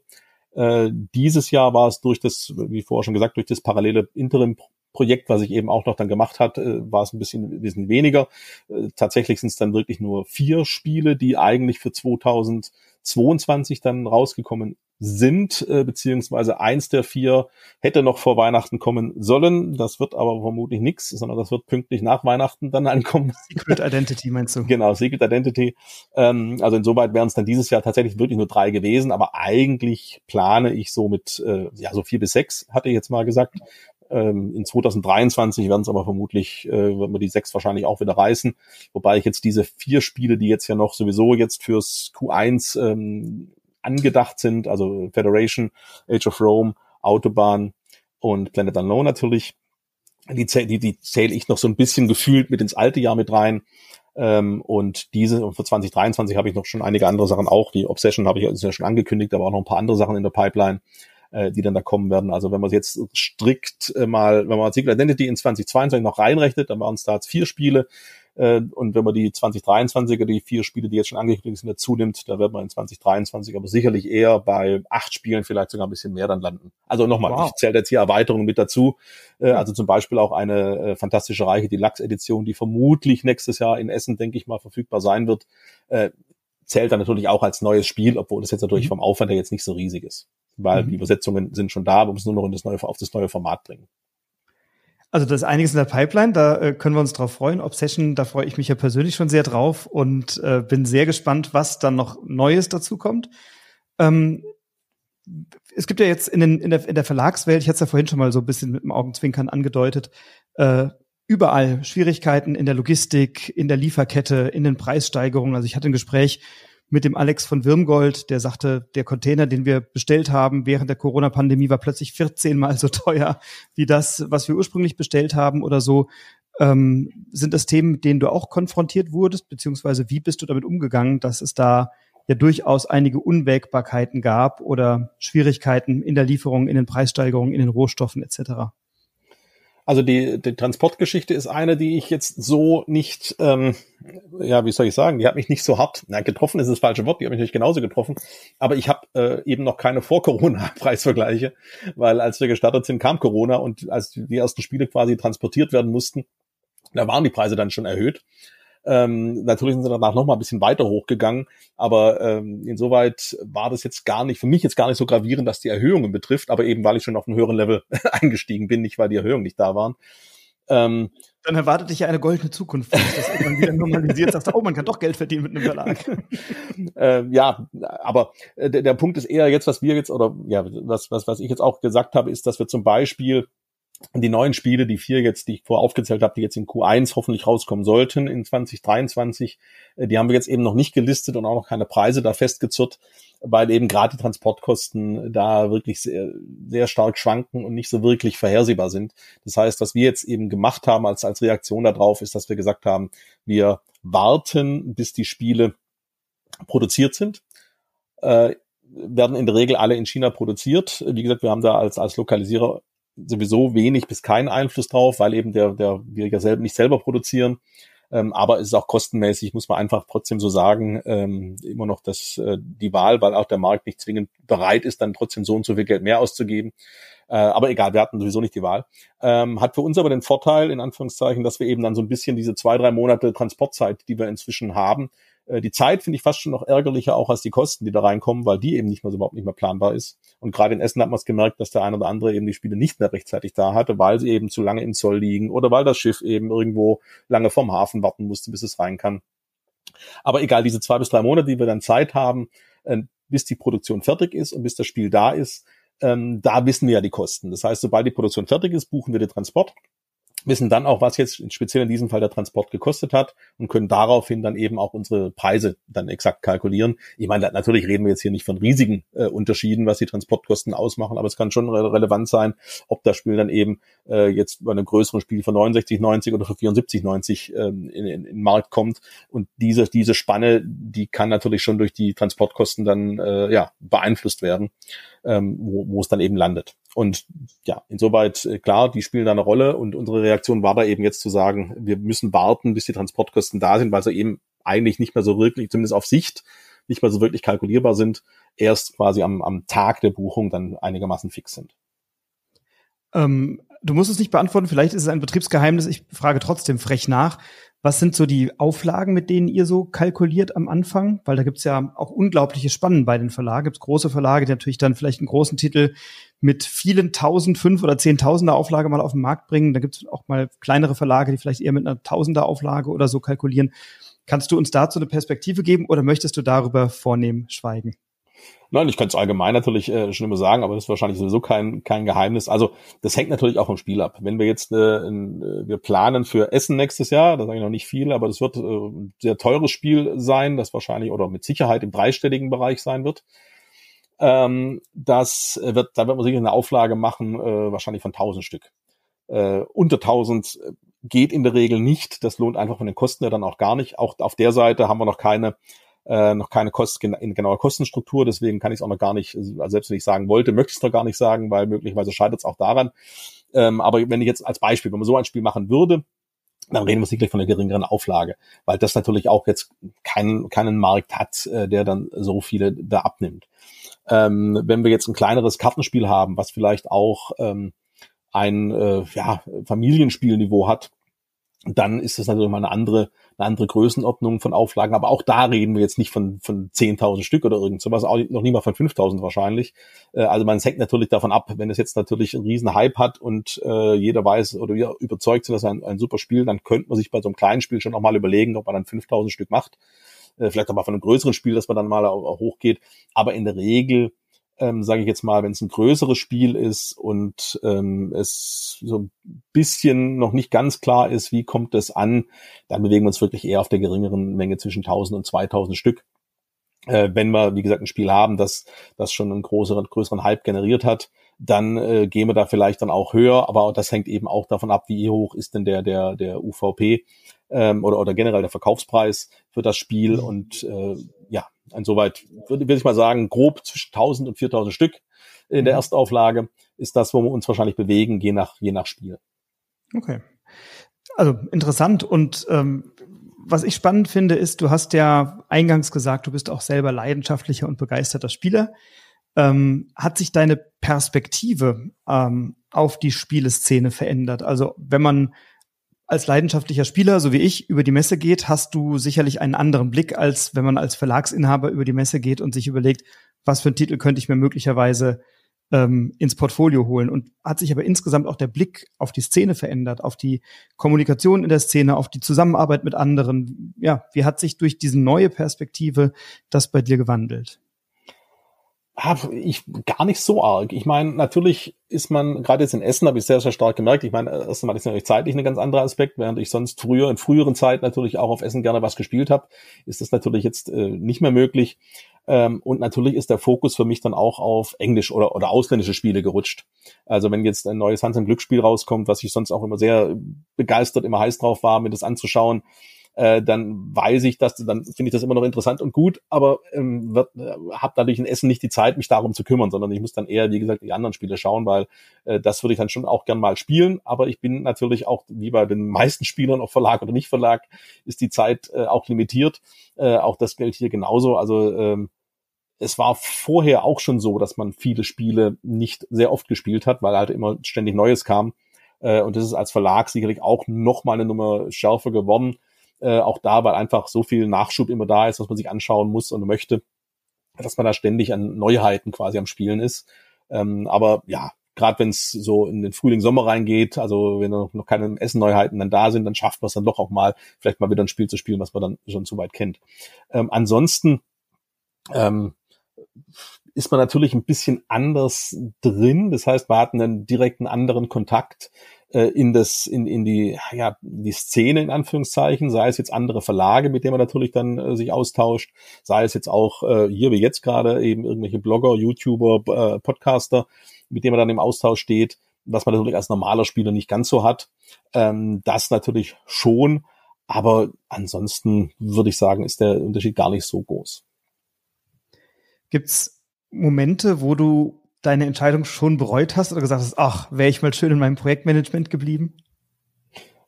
Äh, dieses Jahr war es durch das, wie vorher schon gesagt, durch das parallele Interim Projekt, was ich eben auch noch dann gemacht hat, äh, war es ein bisschen, ein bisschen weniger. Äh, tatsächlich sind es dann wirklich nur vier Spiele, die eigentlich für 2022 dann rausgekommen sind, äh, beziehungsweise eins der vier hätte noch vor Weihnachten kommen sollen. Das wird aber vermutlich nichts, sondern das wird pünktlich nach Weihnachten dann ankommen. Secret Identity meinst du? Genau, Secret Identity. Ähm, also insoweit wären es dann dieses Jahr tatsächlich wirklich nur drei gewesen, aber eigentlich plane ich so mit, äh, ja, so vier bis sechs, hatte ich jetzt mal gesagt. Ähm, in 2023 werden es aber vermutlich, äh, wird man die sechs wahrscheinlich auch wieder reißen. Wobei ich jetzt diese vier Spiele, die jetzt ja noch sowieso jetzt fürs Q1 ähm, angedacht sind, also Federation, Age of Rome, Autobahn und Planet Unknown natürlich, die, die, die zähle ich noch so ein bisschen gefühlt mit ins alte Jahr mit rein. Ähm, und diese, und für 2023 habe ich noch schon einige andere Sachen auch. Die Obsession habe ich ja schon angekündigt, aber auch noch ein paar andere Sachen in der Pipeline äh, die dann da kommen werden. Also wenn man jetzt strikt äh, mal, wenn man Secret Identity in 2022 noch reinrechnet, dann waren es da jetzt vier Spiele. Äh, und wenn man die 2023er, die vier Spiele, die jetzt schon angekündigt sind, dazu nimmt, da wird man in 2023 aber sicherlich eher bei acht Spielen, vielleicht sogar ein bisschen mehr dann landen. Also nochmal, wow. ich zähle jetzt hier Erweiterungen mit dazu. Äh, also zum Beispiel auch eine äh, fantastische Reiche, die Lachs-Edition, die vermutlich nächstes Jahr in Essen, denke ich mal, verfügbar sein wird. Zählt dann natürlich auch als neues Spiel, obwohl das jetzt natürlich mhm. vom Aufwand her jetzt nicht so riesig ist. Weil mhm. die Übersetzungen sind schon da, wir müssen nur noch in das neue, auf das neue Format bringen. Also das ist einiges in der Pipeline, da äh, können wir uns drauf freuen. Obsession, da freue ich mich ja persönlich schon sehr drauf und äh, bin sehr gespannt, was dann noch Neues dazu kommt. Ähm, es gibt ja jetzt in, den, in, der, in der Verlagswelt, ich hatte es ja vorhin schon mal so ein bisschen mit dem Augenzwinkern angedeutet, äh, überall Schwierigkeiten in der Logistik, in der Lieferkette, in den Preissteigerungen. Also ich hatte ein Gespräch mit dem Alex von Wirmgold, der sagte, der Container, den wir bestellt haben während der Corona-Pandemie, war plötzlich 14 mal so teuer wie das, was wir ursprünglich bestellt haben oder so. Ähm, sind das Themen, mit denen du auch konfrontiert wurdest, beziehungsweise wie bist du damit umgegangen, dass es da ja durchaus einige Unwägbarkeiten gab oder Schwierigkeiten in der Lieferung, in den Preissteigerungen, in den Rohstoffen etc.? Also die, die Transportgeschichte ist eine, die ich jetzt so nicht, ähm, ja, wie soll ich sagen, die hat mich nicht so hart, na, getroffen ist das falsche Wort, die hat mich natürlich genauso getroffen, aber ich habe äh, eben noch keine Vor-Corona-Preisvergleiche, weil als wir gestartet sind, kam Corona und als die ersten Spiele quasi transportiert werden mussten, da waren die Preise dann schon erhöht. Ähm, natürlich sind sie danach noch mal ein bisschen weiter hochgegangen, aber ähm, insoweit war das jetzt gar nicht, für mich jetzt gar nicht so gravierend, dass die Erhöhungen betrifft, aber eben weil ich schon auf einem höheren Level eingestiegen bin, nicht weil die Erhöhungen nicht da waren. Ähm, dann erwartet dich ja eine goldene Zukunft, wenn das irgendwann wieder normalisiert, sagst oh, man kann doch Geld verdienen mit einem Verlag. äh, ja, aber äh, der, der Punkt ist eher jetzt, was wir jetzt, oder ja, was, was, was ich jetzt auch gesagt habe, ist, dass wir zum Beispiel die neuen Spiele, die vier jetzt, die ich vorher aufgezählt habe, die jetzt in Q1 hoffentlich rauskommen sollten in 2023, äh, die haben wir jetzt eben noch nicht gelistet und auch noch keine Preise da festgezurrt, weil eben gerade die Transportkosten da wirklich sehr, sehr stark schwanken und nicht so wirklich vorhersehbar sind. Das heißt, was wir jetzt eben gemacht haben als, als Reaktion darauf, ist, dass wir gesagt haben, wir warten, bis die Spiele produziert sind. Äh, werden in der Regel alle in China produziert. Wie gesagt, wir haben da als, als Lokalisierer sowieso wenig bis keinen Einfluss drauf, weil eben der, der wir ja selber nicht selber produzieren. Ähm, aber es ist auch kostenmäßig, muss man einfach trotzdem so sagen, ähm, immer noch das, äh, die Wahl, weil auch der Markt nicht zwingend bereit ist, dann trotzdem so und so viel Geld mehr auszugeben. Äh, aber egal, wir hatten sowieso nicht die Wahl. Ähm, hat für uns aber den Vorteil, in Anführungszeichen, dass wir eben dann so ein bisschen diese zwei, drei Monate Transportzeit, die wir inzwischen haben, die Zeit finde ich fast schon noch ärgerlicher auch als die Kosten, die da reinkommen, weil die eben nicht mehr so überhaupt nicht mehr planbar ist. Und gerade in Essen hat man es gemerkt, dass der eine oder andere eben die Spiele nicht mehr rechtzeitig da hatte, weil sie eben zu lange im Zoll liegen oder weil das Schiff eben irgendwo lange vom Hafen warten musste, bis es rein kann. Aber egal, diese zwei bis drei Monate, die wir dann Zeit haben, äh, bis die Produktion fertig ist und bis das Spiel da ist, ähm, da wissen wir ja die Kosten. Das heißt, sobald die Produktion fertig ist, buchen wir den Transport wissen dann auch, was jetzt speziell in diesem Fall der Transport gekostet hat und können daraufhin dann eben auch unsere Preise dann exakt kalkulieren. Ich meine, natürlich reden wir jetzt hier nicht von riesigen äh, Unterschieden, was die Transportkosten ausmachen, aber es kann schon re relevant sein, ob das Spiel dann eben äh, jetzt bei einem größeren Spiel für 69,90 oder für 74,90 ähm, in, in, in den Markt kommt. Und diese, diese Spanne, die kann natürlich schon durch die Transportkosten dann äh, ja, beeinflusst werden, ähm, wo, wo es dann eben landet. Und ja, insoweit äh, klar, die spielen da eine Rolle und unsere Reaktion war da eben jetzt zu sagen, wir müssen warten, bis die Transportkosten da sind, weil sie eben eigentlich nicht mehr so wirklich, zumindest auf Sicht, nicht mehr so wirklich kalkulierbar sind, erst quasi am, am Tag der Buchung dann einigermaßen fix sind. Ähm, du musst es nicht beantworten, vielleicht ist es ein Betriebsgeheimnis, ich frage trotzdem frech nach. Was sind so die Auflagen, mit denen ihr so kalkuliert am Anfang? Weil da gibt's ja auch unglaubliche Spannen bei den Verlagen. Gibt's große Verlage, die natürlich dann vielleicht einen großen Titel mit vielen tausend, fünf oder zehntausender Auflage mal auf den Markt bringen. Da gibt's auch mal kleinere Verlage, die vielleicht eher mit einer tausender Auflage oder so kalkulieren. Kannst du uns dazu eine Perspektive geben oder möchtest du darüber vornehm schweigen? Nein, ich könnte es allgemein natürlich äh, schon immer sagen, aber das ist wahrscheinlich sowieso kein, kein Geheimnis. Also das hängt natürlich auch vom Spiel ab. Wenn wir jetzt, äh, äh, wir planen für Essen nächstes Jahr, da sage ich noch nicht viel, aber das wird äh, ein sehr teures Spiel sein, das wahrscheinlich oder mit Sicherheit im dreistelligen Bereich sein wird. Ähm, das wird, da wird man sicher eine Auflage machen, äh, wahrscheinlich von 1000 Stück. Äh, unter 1000 äh, geht in der Regel nicht. Das lohnt einfach von den Kosten ja dann auch gar nicht. Auch auf der Seite haben wir noch keine äh, noch keine Kosten, in genauer Kostenstruktur, deswegen kann ich es auch noch gar nicht, also selbst wenn ich sagen wollte, möchte ich es noch gar nicht sagen, weil möglicherweise scheitert es auch daran. Ähm, aber wenn ich jetzt als Beispiel, wenn man so ein Spiel machen würde, dann reden wir sicherlich von einer geringeren Auflage, weil das natürlich auch jetzt keinen, keinen Markt hat, äh, der dann so viele da abnimmt. Ähm, wenn wir jetzt ein kleineres Kartenspiel haben, was vielleicht auch ähm, ein äh, ja, Familienspielniveau hat, dann ist das natürlich mal eine andere, eine andere Größenordnung von Auflagen. Aber auch da reden wir jetzt nicht von, von 10.000 Stück oder irgend sowas, auch noch nie mal von 5.000 wahrscheinlich. Äh, also man hängt natürlich davon ab, wenn es jetzt natürlich einen riesen Hype hat und äh, jeder weiß oder wir überzeugt sind, dass ein, ein super Spiel, dann könnte man sich bei so einem kleinen Spiel schon noch mal überlegen, ob man dann 5.000 Stück macht. Äh, vielleicht auch mal von einem größeren Spiel, dass man dann mal hochgeht. Aber in der Regel ähm, sage ich jetzt mal, wenn es ein größeres Spiel ist und ähm, es so ein bisschen noch nicht ganz klar ist, wie kommt es an, dann bewegen wir uns wirklich eher auf der geringeren Menge zwischen 1000 und 2000 Stück. Äh, wenn wir, wie gesagt, ein Spiel haben, das, das schon einen größeren, größeren Hype generiert hat, dann äh, gehen wir da vielleicht dann auch höher, aber das hängt eben auch davon ab, wie hoch ist denn der, der, der UVP ähm, oder, oder generell der Verkaufspreis für das Spiel und äh, ja, insoweit würde, würde ich mal sagen, grob zwischen 1000 und 4000 Stück in der mhm. Erstauflage ist das, wo wir uns wahrscheinlich bewegen, je nach, je nach Spiel. Okay. Also interessant und ähm, was ich spannend finde, ist, du hast ja eingangs gesagt, du bist auch selber leidenschaftlicher und begeisterter Spieler. Ähm, hat sich deine Perspektive ähm, auf die Spieleszene verändert? Also wenn man als leidenschaftlicher Spieler, so wie ich, über die Messe geht, hast du sicherlich einen anderen Blick, als wenn man als Verlagsinhaber über die Messe geht und sich überlegt, was für einen Titel könnte ich mir möglicherweise ähm, ins Portfolio holen. Und hat sich aber insgesamt auch der Blick auf die Szene verändert, auf die Kommunikation in der Szene, auf die Zusammenarbeit mit anderen. Ja, wie hat sich durch diese neue Perspektive das bei dir gewandelt? Ich gar nicht so arg. Ich meine, natürlich ist man, gerade jetzt in Essen habe ich sehr, sehr stark gemerkt, ich meine, erstmal ist natürlich zeitlich ein ganz anderer Aspekt, während ich sonst früher, in früheren Zeit natürlich auch auf Essen gerne was gespielt habe, ist das natürlich jetzt äh, nicht mehr möglich. Ähm, und natürlich ist der Fokus für mich dann auch auf Englisch oder, oder ausländische Spiele gerutscht. Also wenn jetzt ein neues Hans- und Glücksspiel rauskommt, was ich sonst auch immer sehr begeistert, immer heiß drauf war, mir das anzuschauen, äh, dann weiß ich, dass dann finde ich das immer noch interessant und gut, aber ähm, wird, äh, habe dadurch in Essen nicht die Zeit, mich darum zu kümmern, sondern ich muss dann eher, wie gesagt, die anderen Spiele schauen, weil äh, das würde ich dann schon auch gern mal spielen. Aber ich bin natürlich auch, wie bei den meisten Spielern, ob Verlag oder nicht Verlag, ist die Zeit äh, auch limitiert. Äh, auch das gilt hier genauso. Also ähm, es war vorher auch schon so, dass man viele Spiele nicht sehr oft gespielt hat, weil halt immer ständig Neues kam. Äh, und das ist als Verlag sicherlich auch noch mal eine Nummer schärfer geworden. Äh, auch da, weil einfach so viel Nachschub immer da ist, was man sich anschauen muss und möchte, dass man da ständig an Neuheiten quasi am Spielen ist. Ähm, aber ja, gerade wenn es so in den Frühling, Sommer reingeht, also wenn noch, keine Essen-Neuheiten dann da sind, dann schafft man es dann doch auch mal, vielleicht mal wieder ein Spiel zu spielen, was man dann schon zu weit kennt. Ähm, ansonsten ähm, ist man natürlich ein bisschen anders drin. Das heißt, man hat einen direkten anderen Kontakt äh, in das, in, in die, ja, die Szene in Anführungszeichen, sei es jetzt andere Verlage, mit denen man natürlich dann äh, sich austauscht, sei es jetzt auch äh, hier wie jetzt gerade eben irgendwelche Blogger, YouTuber, äh, Podcaster, mit denen man dann im Austausch steht, was man natürlich als normaler Spieler nicht ganz so hat. Ähm, das natürlich schon, aber ansonsten würde ich sagen, ist der Unterschied gar nicht so groß. Gibt's Momente, wo du deine Entscheidung schon bereut hast oder gesagt hast, ach, wäre ich mal schön in meinem Projektmanagement geblieben?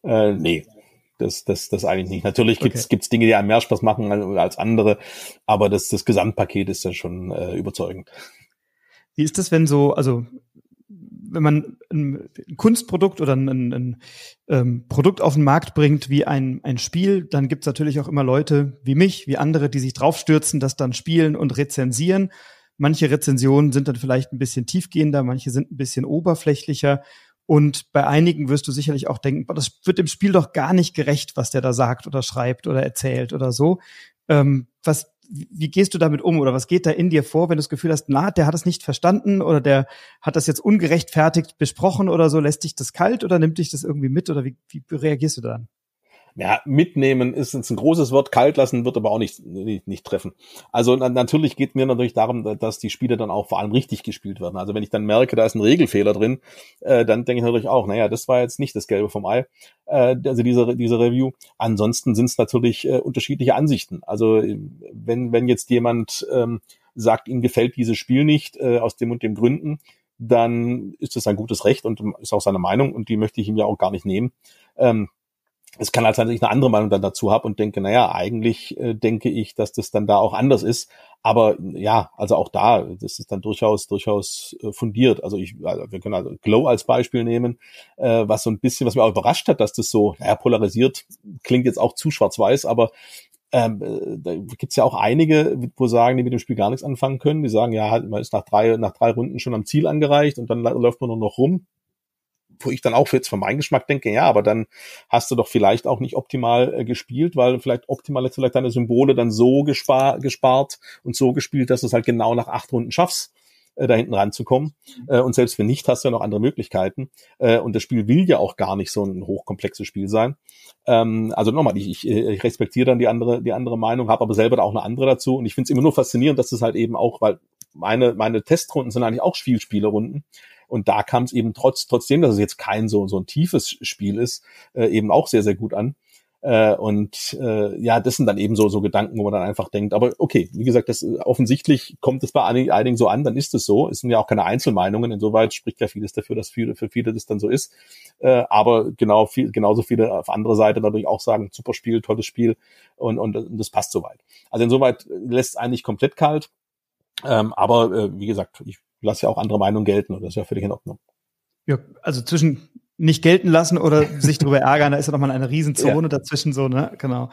Äh, nee, das, das, das eigentlich nicht. Natürlich gibt's okay. gibt's Dinge, die einem mehr Spaß machen als andere, aber das, das Gesamtpaket ist ja schon äh, überzeugend. Wie ist das, wenn so, also wenn man ein, Kunstprodukt oder ein, ein, ein ähm, Produkt auf den Markt bringt wie ein, ein Spiel, dann gibt's natürlich auch immer Leute wie mich, wie andere, die sich draufstürzen, das dann spielen und rezensieren Manche Rezensionen sind dann vielleicht ein bisschen tiefgehender, manche sind ein bisschen oberflächlicher. Und bei einigen wirst du sicherlich auch denken, boah, das wird dem Spiel doch gar nicht gerecht, was der da sagt oder schreibt oder erzählt oder so. Ähm, was, wie gehst du damit um oder was geht da in dir vor, wenn du das Gefühl hast, na, der hat es nicht verstanden oder der hat das jetzt ungerechtfertigt besprochen oder so, lässt dich das kalt oder nimmt dich das irgendwie mit oder wie, wie reagierst du dann? Ja, mitnehmen ist jetzt ein großes Wort, kalt lassen wird aber auch nicht, nicht, nicht treffen. Also na, natürlich geht mir natürlich darum, dass die Spiele dann auch vor allem richtig gespielt werden. Also wenn ich dann merke, da ist ein Regelfehler drin, äh, dann denke ich natürlich auch, naja, das war jetzt nicht das Gelbe vom Ei, äh, also diese, diese Review. Ansonsten sind es natürlich äh, unterschiedliche Ansichten. Also wenn, wenn jetzt jemand ähm, sagt, ihm gefällt dieses Spiel nicht, äh, aus dem und dem Gründen, dann ist das ein gutes Recht und ist auch seine Meinung und die möchte ich ihm ja auch gar nicht nehmen. Ähm, es kann halt sein, dass ich eine andere Meinung dann dazu habe und denke, naja, eigentlich äh, denke ich, dass das dann da auch anders ist. Aber ja, also auch da, das ist dann durchaus, durchaus äh, fundiert. Also ich, also wir können also Glow als Beispiel nehmen, äh, was so ein bisschen, was mir auch überrascht hat, dass das so, naja, polarisiert, klingt jetzt auch zu schwarz-weiß, aber ähm, äh, da gibt's ja auch einige, wo sagen, die mit dem Spiel gar nichts anfangen können. Die sagen, ja, man ist nach drei, nach drei Runden schon am Ziel angereicht und dann läuft man nur noch rum wo ich dann auch jetzt von meinem Geschmack denke, ja, aber dann hast du doch vielleicht auch nicht optimal äh, gespielt, weil vielleicht optimal jetzt vielleicht deine Symbole dann so gespar gespart und so gespielt, dass du es halt genau nach acht Runden schaffst äh, da hinten ranzukommen. Äh, und selbst wenn nicht, hast du ja noch andere Möglichkeiten. Äh, und das Spiel will ja auch gar nicht so ein hochkomplexes Spiel sein. Ähm, also nochmal, ich, ich, ich respektiere dann die andere, die andere Meinung, habe aber selber da auch eine andere dazu. Und ich finde es immer nur faszinierend, dass es halt eben auch, weil meine, meine Testrunden sind eigentlich auch Spielspielerunden. Und da kam es eben trotz, trotzdem, dass es jetzt kein so, so ein tiefes Spiel ist, äh, eben auch sehr, sehr gut an. Äh, und äh, ja, das sind dann eben so, so Gedanken, wo man dann einfach denkt, aber okay, wie gesagt, das offensichtlich kommt es bei einigen so an, dann ist es so. Es sind ja auch keine Einzelmeinungen, insoweit spricht ja vieles dafür, dass viele, für viele das dann so ist. Äh, aber genau viel, genauso viele auf andere Seite natürlich auch sagen, super Spiel, tolles Spiel und, und, und das passt soweit. Also insoweit lässt es eigentlich komplett kalt. Ähm, aber äh, wie gesagt, ich lass ja auch andere Meinungen gelten und das ist ja völlig in Ordnung. Ja, also zwischen nicht gelten lassen oder sich darüber ärgern, da ist ja nochmal eine Riesenzone ja. dazwischen so, ne? Genau.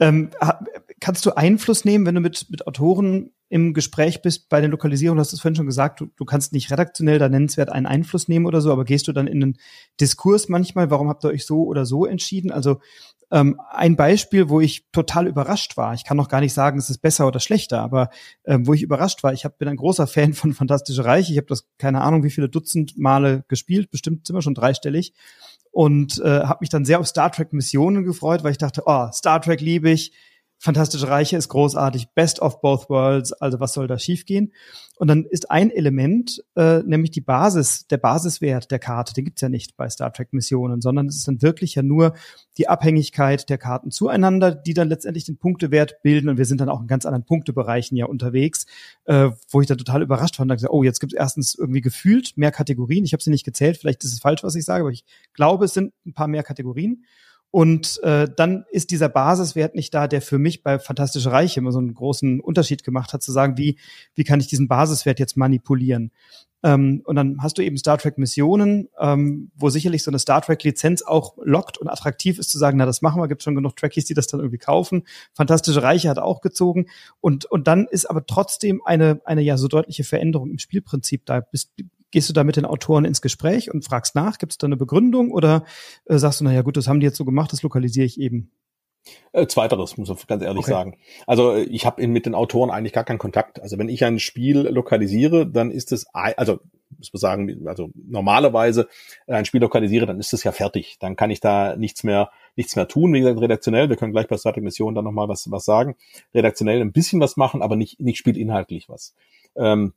Ähm, kannst du Einfluss nehmen, wenn du mit, mit Autoren im Gespräch bist bei den Lokalisierungen, du hast es vorhin schon gesagt, du, du kannst nicht redaktionell da nennenswert einen Einfluss nehmen oder so, aber gehst du dann in einen Diskurs manchmal, warum habt ihr euch so oder so entschieden? Also ähm, ein Beispiel, wo ich total überrascht war, ich kann noch gar nicht sagen, es ist besser oder schlechter, aber ähm, wo ich überrascht war, ich hab, bin ein großer Fan von Fantastische Reich, ich habe das keine Ahnung wie viele Dutzend Male gespielt, bestimmt sind wir schon dreistellig. Und äh, habe mich dann sehr auf Star Trek Missionen gefreut, weil ich dachte, oh, Star Trek liebe ich, Fantastische Reiche ist großartig, Best of Both Worlds, also was soll da schiefgehen? Und dann ist ein Element, äh, nämlich die Basis, der Basiswert der Karte, den gibt's ja nicht bei Star Trek Missionen, sondern es ist dann wirklich ja nur die Abhängigkeit der Karten zueinander, die dann letztendlich den Punktewert bilden. Und wir sind dann auch in ganz anderen Punktebereichen ja unterwegs, äh, wo ich dann total überrascht war und dachte, oh, jetzt gibt's erstens irgendwie gefühlt mehr Kategorien. Ich habe sie nicht gezählt, vielleicht ist es falsch, was ich sage, aber ich glaube, es sind ein paar mehr Kategorien. Und äh, dann ist dieser Basiswert nicht da, der für mich bei Fantastische Reiche immer so einen großen Unterschied gemacht hat, zu sagen, wie, wie kann ich diesen Basiswert jetzt manipulieren? Ähm, und dann hast du eben Star Trek Missionen, ähm, wo sicherlich so eine Star Trek Lizenz auch lockt und attraktiv ist zu sagen, na, das machen wir, gibt schon genug Trekkies, die das dann irgendwie kaufen. Fantastische Reiche hat auch gezogen. Und, und dann ist aber trotzdem eine, eine ja so deutliche Veränderung im Spielprinzip da. Bist, Gehst du da mit den Autoren ins Gespräch und fragst nach? Gibt es da eine Begründung oder äh, sagst du, naja gut, das haben die jetzt so gemacht, das lokalisiere ich eben? Äh, zweiteres, muss ich ganz ehrlich okay. sagen. Also äh, ich habe mit den Autoren eigentlich gar keinen Kontakt. Also wenn ich ein Spiel lokalisiere, dann ist es, also muss man sagen, also normalerweise ein Spiel lokalisiere, dann ist es ja fertig. Dann kann ich da nichts mehr, nichts mehr tun. Wie gesagt, redaktionell, wir können gleich bei Static Mission dann nochmal was, was sagen. Redaktionell ein bisschen was machen, aber nicht, nicht spielinhaltlich was. Ähm,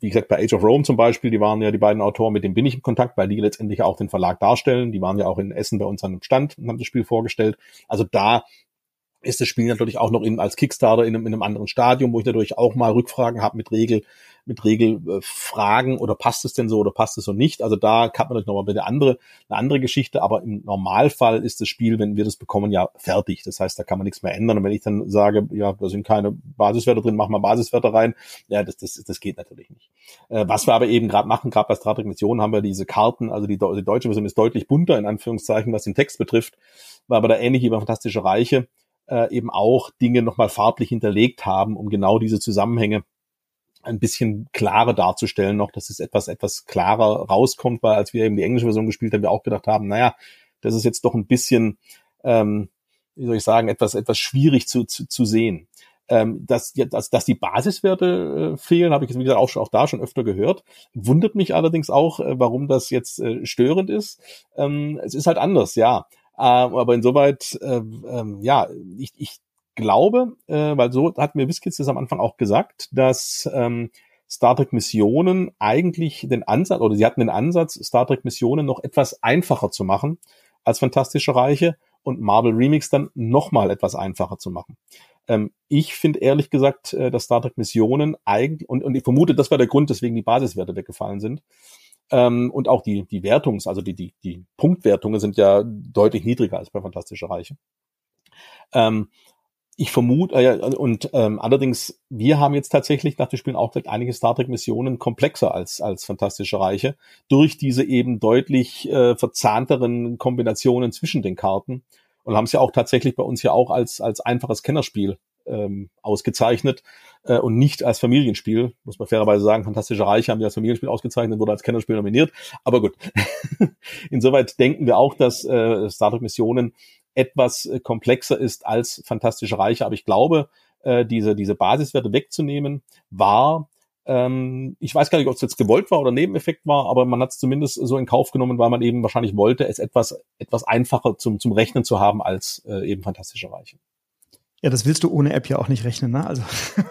wie gesagt, bei Age of Rome zum Beispiel, die waren ja die beiden Autoren, mit denen bin ich in Kontakt, weil die letztendlich auch den Verlag darstellen. Die waren ja auch in Essen bei uns an einem Stand und haben das Spiel vorgestellt. Also da ist das Spiel natürlich auch noch in, als Kickstarter in einem, in einem anderen Stadium, wo ich natürlich auch mal Rückfragen habe mit Regel, mit Regelfragen äh, oder passt es denn so oder passt es so nicht. Also da hat man natürlich nochmal eine andere, eine andere Geschichte, aber im Normalfall ist das Spiel, wenn wir das bekommen, ja fertig. Das heißt, da kann man nichts mehr ändern. Und wenn ich dann sage, ja, da sind keine Basiswerte drin, mach mal Basiswerte rein, ja, das, das, das geht natürlich nicht. Äh, was wir aber eben gerade machen, gerade bei Missionen haben wir diese Karten, also die, die deutsche Version ist deutlich bunter, in Anführungszeichen, was den Text betrifft, war aber da ähnlich wie bei Fantastische Reiche äh, eben auch Dinge nochmal farblich hinterlegt haben, um genau diese Zusammenhänge ein bisschen klarer darzustellen noch, dass es etwas, etwas klarer rauskommt, weil als wir eben die englische Version gespielt haben, wir auch gedacht haben, naja, das ist jetzt doch ein bisschen, ähm, wie soll ich sagen, etwas, etwas schwierig zu, zu, zu sehen. Ähm, dass, dass, dass die Basiswerte äh, fehlen, habe ich jetzt, wie gesagt, auch, schon, auch da schon öfter gehört. Wundert mich allerdings auch, äh, warum das jetzt äh, störend ist. Ähm, es ist halt anders, ja. Äh, aber insoweit, äh, äh, ja, ich, ich glaube, äh, weil so hat mir Wiskitz das am Anfang auch gesagt, dass ähm, Star Trek Missionen eigentlich den Ansatz, oder sie hatten den Ansatz, Star Trek Missionen noch etwas einfacher zu machen als Fantastische Reiche und Marvel Remix dann nochmal etwas einfacher zu machen. Ähm, ich finde ehrlich gesagt, äh, dass Star Trek Missionen eigentlich, und, und ich vermute, das war der Grund, weswegen die Basiswerte weggefallen sind, Ähm, und auch die, die Wertungs-, also die, die, die Punktwertungen sind ja deutlich niedriger als bei Fantastische Reiche. Ähm, ich vermute, äh, und ähm, allerdings, wir haben jetzt tatsächlich nach dem Spielen auch gesagt, einige Star Trek-Missionen komplexer als, als Fantastische Reiche, durch diese eben deutlich äh, verzahnteren Kombinationen zwischen den Karten. Und haben es ja auch tatsächlich bei uns ja auch als, als einfaches Kennerspiel ähm, ausgezeichnet äh, und nicht als Familienspiel. Muss man fairerweise sagen, Fantastische Reiche haben wir als Familienspiel ausgezeichnet, wurde als Kennerspiel nominiert. Aber gut, insoweit denken wir auch, dass äh, Star Trek Missionen etwas äh, komplexer ist als Fantastische Reiche. Aber ich glaube, äh, diese, diese Basiswerte wegzunehmen, war ähm, ich weiß gar nicht, ob es jetzt gewollt war oder Nebeneffekt war, aber man hat es zumindest so in Kauf genommen, weil man eben wahrscheinlich wollte, es etwas, etwas einfacher zum, zum Rechnen zu haben als äh, eben Fantastische Reiche. Ja, das willst du ohne App ja auch nicht rechnen, ne? Also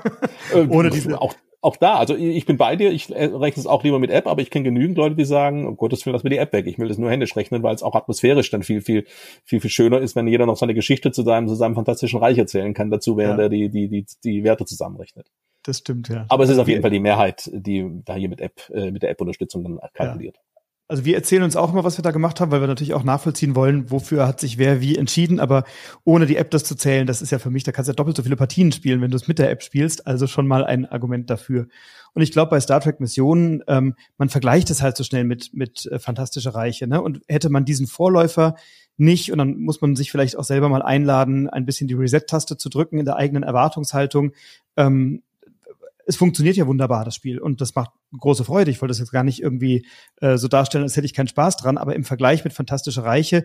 äh, ohne diese. Auch, auch da, also ich bin bei dir, ich äh, rechne es auch lieber mit App, aber ich kenne genügend Leute, die sagen, um Gottes Willen, lass mir die App weg. Ich will das nur händisch rechnen, weil es auch atmosphärisch dann viel, viel, viel, viel schöner ist, wenn jeder noch seine Geschichte zu seinem, zu seinem fantastischen Reich erzählen kann dazu, während ja. er die, die, die, die Werte zusammenrechnet. Das stimmt, ja. Aber es ist auf jeden Fall die Mehrheit, die da hier mit App, äh, mit der App-Unterstützung dann kalkuliert. Ja also wir erzählen uns auch immer, was wir da gemacht haben, weil wir natürlich auch nachvollziehen wollen, wofür hat sich wer wie entschieden. Aber ohne die App das zu zählen, das ist ja für mich, da kannst du ja doppelt so viele Partien spielen, wenn du es mit der App spielst. Also schon mal ein Argument dafür. Und ich glaube, bei Star Trek Missionen, ähm, man vergleicht es halt so schnell mit, mit äh, Fantastische Reiche. Ne? Und hätte man diesen Vorläufer nicht, und dann muss man sich vielleicht auch selber mal einladen, ein bisschen die Reset-Taste zu drücken in der eigenen Erwartungshaltung, ähm, es funktioniert ja wunderbar, das Spiel. Und das macht große Freude. Ich wollte das jetzt gar nicht irgendwie äh, so darstellen, als hätte ich keinen Spaß dran, aber im Vergleich mit Fantastische Reiche,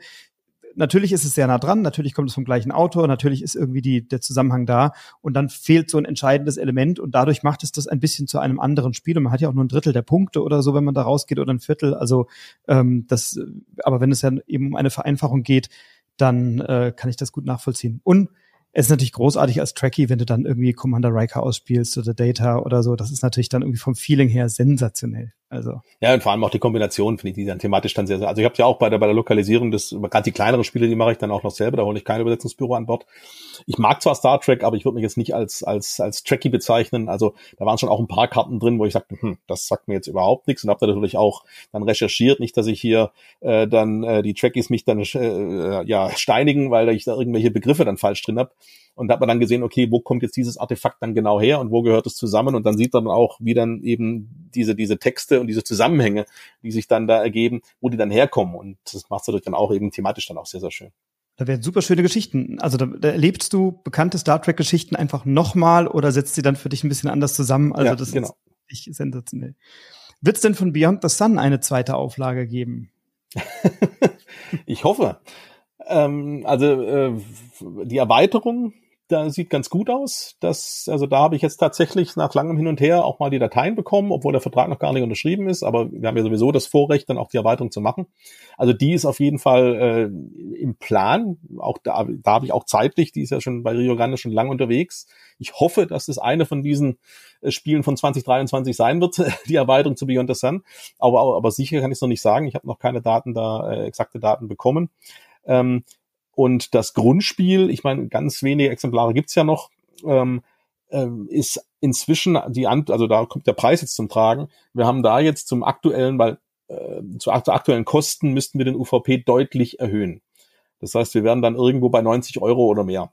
natürlich ist es sehr nah dran, natürlich kommt es vom gleichen Autor, natürlich ist irgendwie die, der Zusammenhang da und dann fehlt so ein entscheidendes Element und dadurch macht es das ein bisschen zu einem anderen Spiel und man hat ja auch nur ein Drittel der Punkte oder so, wenn man da rausgeht oder ein Viertel. Also ähm, das, aber wenn es ja eben um eine Vereinfachung geht, dann äh, kann ich das gut nachvollziehen. Und es ist natürlich großartig als Tracky, wenn du dann irgendwie Commander Riker ausspielst oder Data oder so. Das ist natürlich dann irgendwie vom Feeling her sensationell. Also. Ja, und vor allem auch die Kombination, finde ich, die dann thematisch dann sehr, sehr, also ich habe ja auch bei der, bei der Lokalisierung das, gerade die kleineren Spiele, die mache ich dann auch noch selber, da hole ich kein Übersetzungsbüro an Bord. Ich mag zwar Star Trek, aber ich würde mich jetzt nicht als, als, als Tracky bezeichnen. Also da waren schon auch ein paar Karten drin, wo ich sagte, hm, das sagt mir jetzt überhaupt nichts und habe da natürlich auch dann recherchiert, nicht, dass ich hier äh, dann äh, die Trackies mich dann äh, ja steinigen, weil ich da irgendwelche Begriffe dann falsch drin habe und da hat man dann gesehen, okay, wo kommt jetzt dieses Artefakt dann genau her und wo gehört es zusammen und dann sieht man auch, wie dann eben diese, diese Texte und diese Zusammenhänge, die sich dann da ergeben, wo die dann herkommen und das macht es natürlich dann auch eben thematisch dann auch sehr, sehr schön. Da werden super schöne Geschichten. Also da, da erlebst du bekannte Star Trek Geschichten einfach nochmal oder setzt sie dann für dich ein bisschen anders zusammen. Also ja, das genau. ist echt sensationell. Wird es denn von Beyond the Sun eine zweite Auflage geben? ich hoffe. Ähm, also äh, die Erweiterung da sieht ganz gut aus. Das, also da habe ich jetzt tatsächlich nach langem Hin und Her auch mal die Dateien bekommen, obwohl der Vertrag noch gar nicht unterschrieben ist. Aber wir haben ja sowieso das Vorrecht, dann auch die Erweiterung zu machen. Also die ist auf jeden Fall äh, im Plan. Auch da, da habe ich auch zeitlich, die ist ja schon bei Rio Grande schon lang unterwegs. Ich hoffe, dass das eine von diesen äh, Spielen von 2023 sein wird, die Erweiterung zu Beyond the Sun. Aber, aber, aber sicher kann ich es noch nicht sagen. Ich habe noch keine Daten da, äh, exakte Daten bekommen. Ähm, und das Grundspiel, ich meine, ganz wenige Exemplare gibt's ja noch, ähm, ähm, ist inzwischen die, Ant also da kommt der Preis jetzt zum Tragen. Wir haben da jetzt zum aktuellen, weil äh, zu aktuellen Kosten müssten wir den UVP deutlich erhöhen. Das heißt, wir werden dann irgendwo bei 90 Euro oder mehr.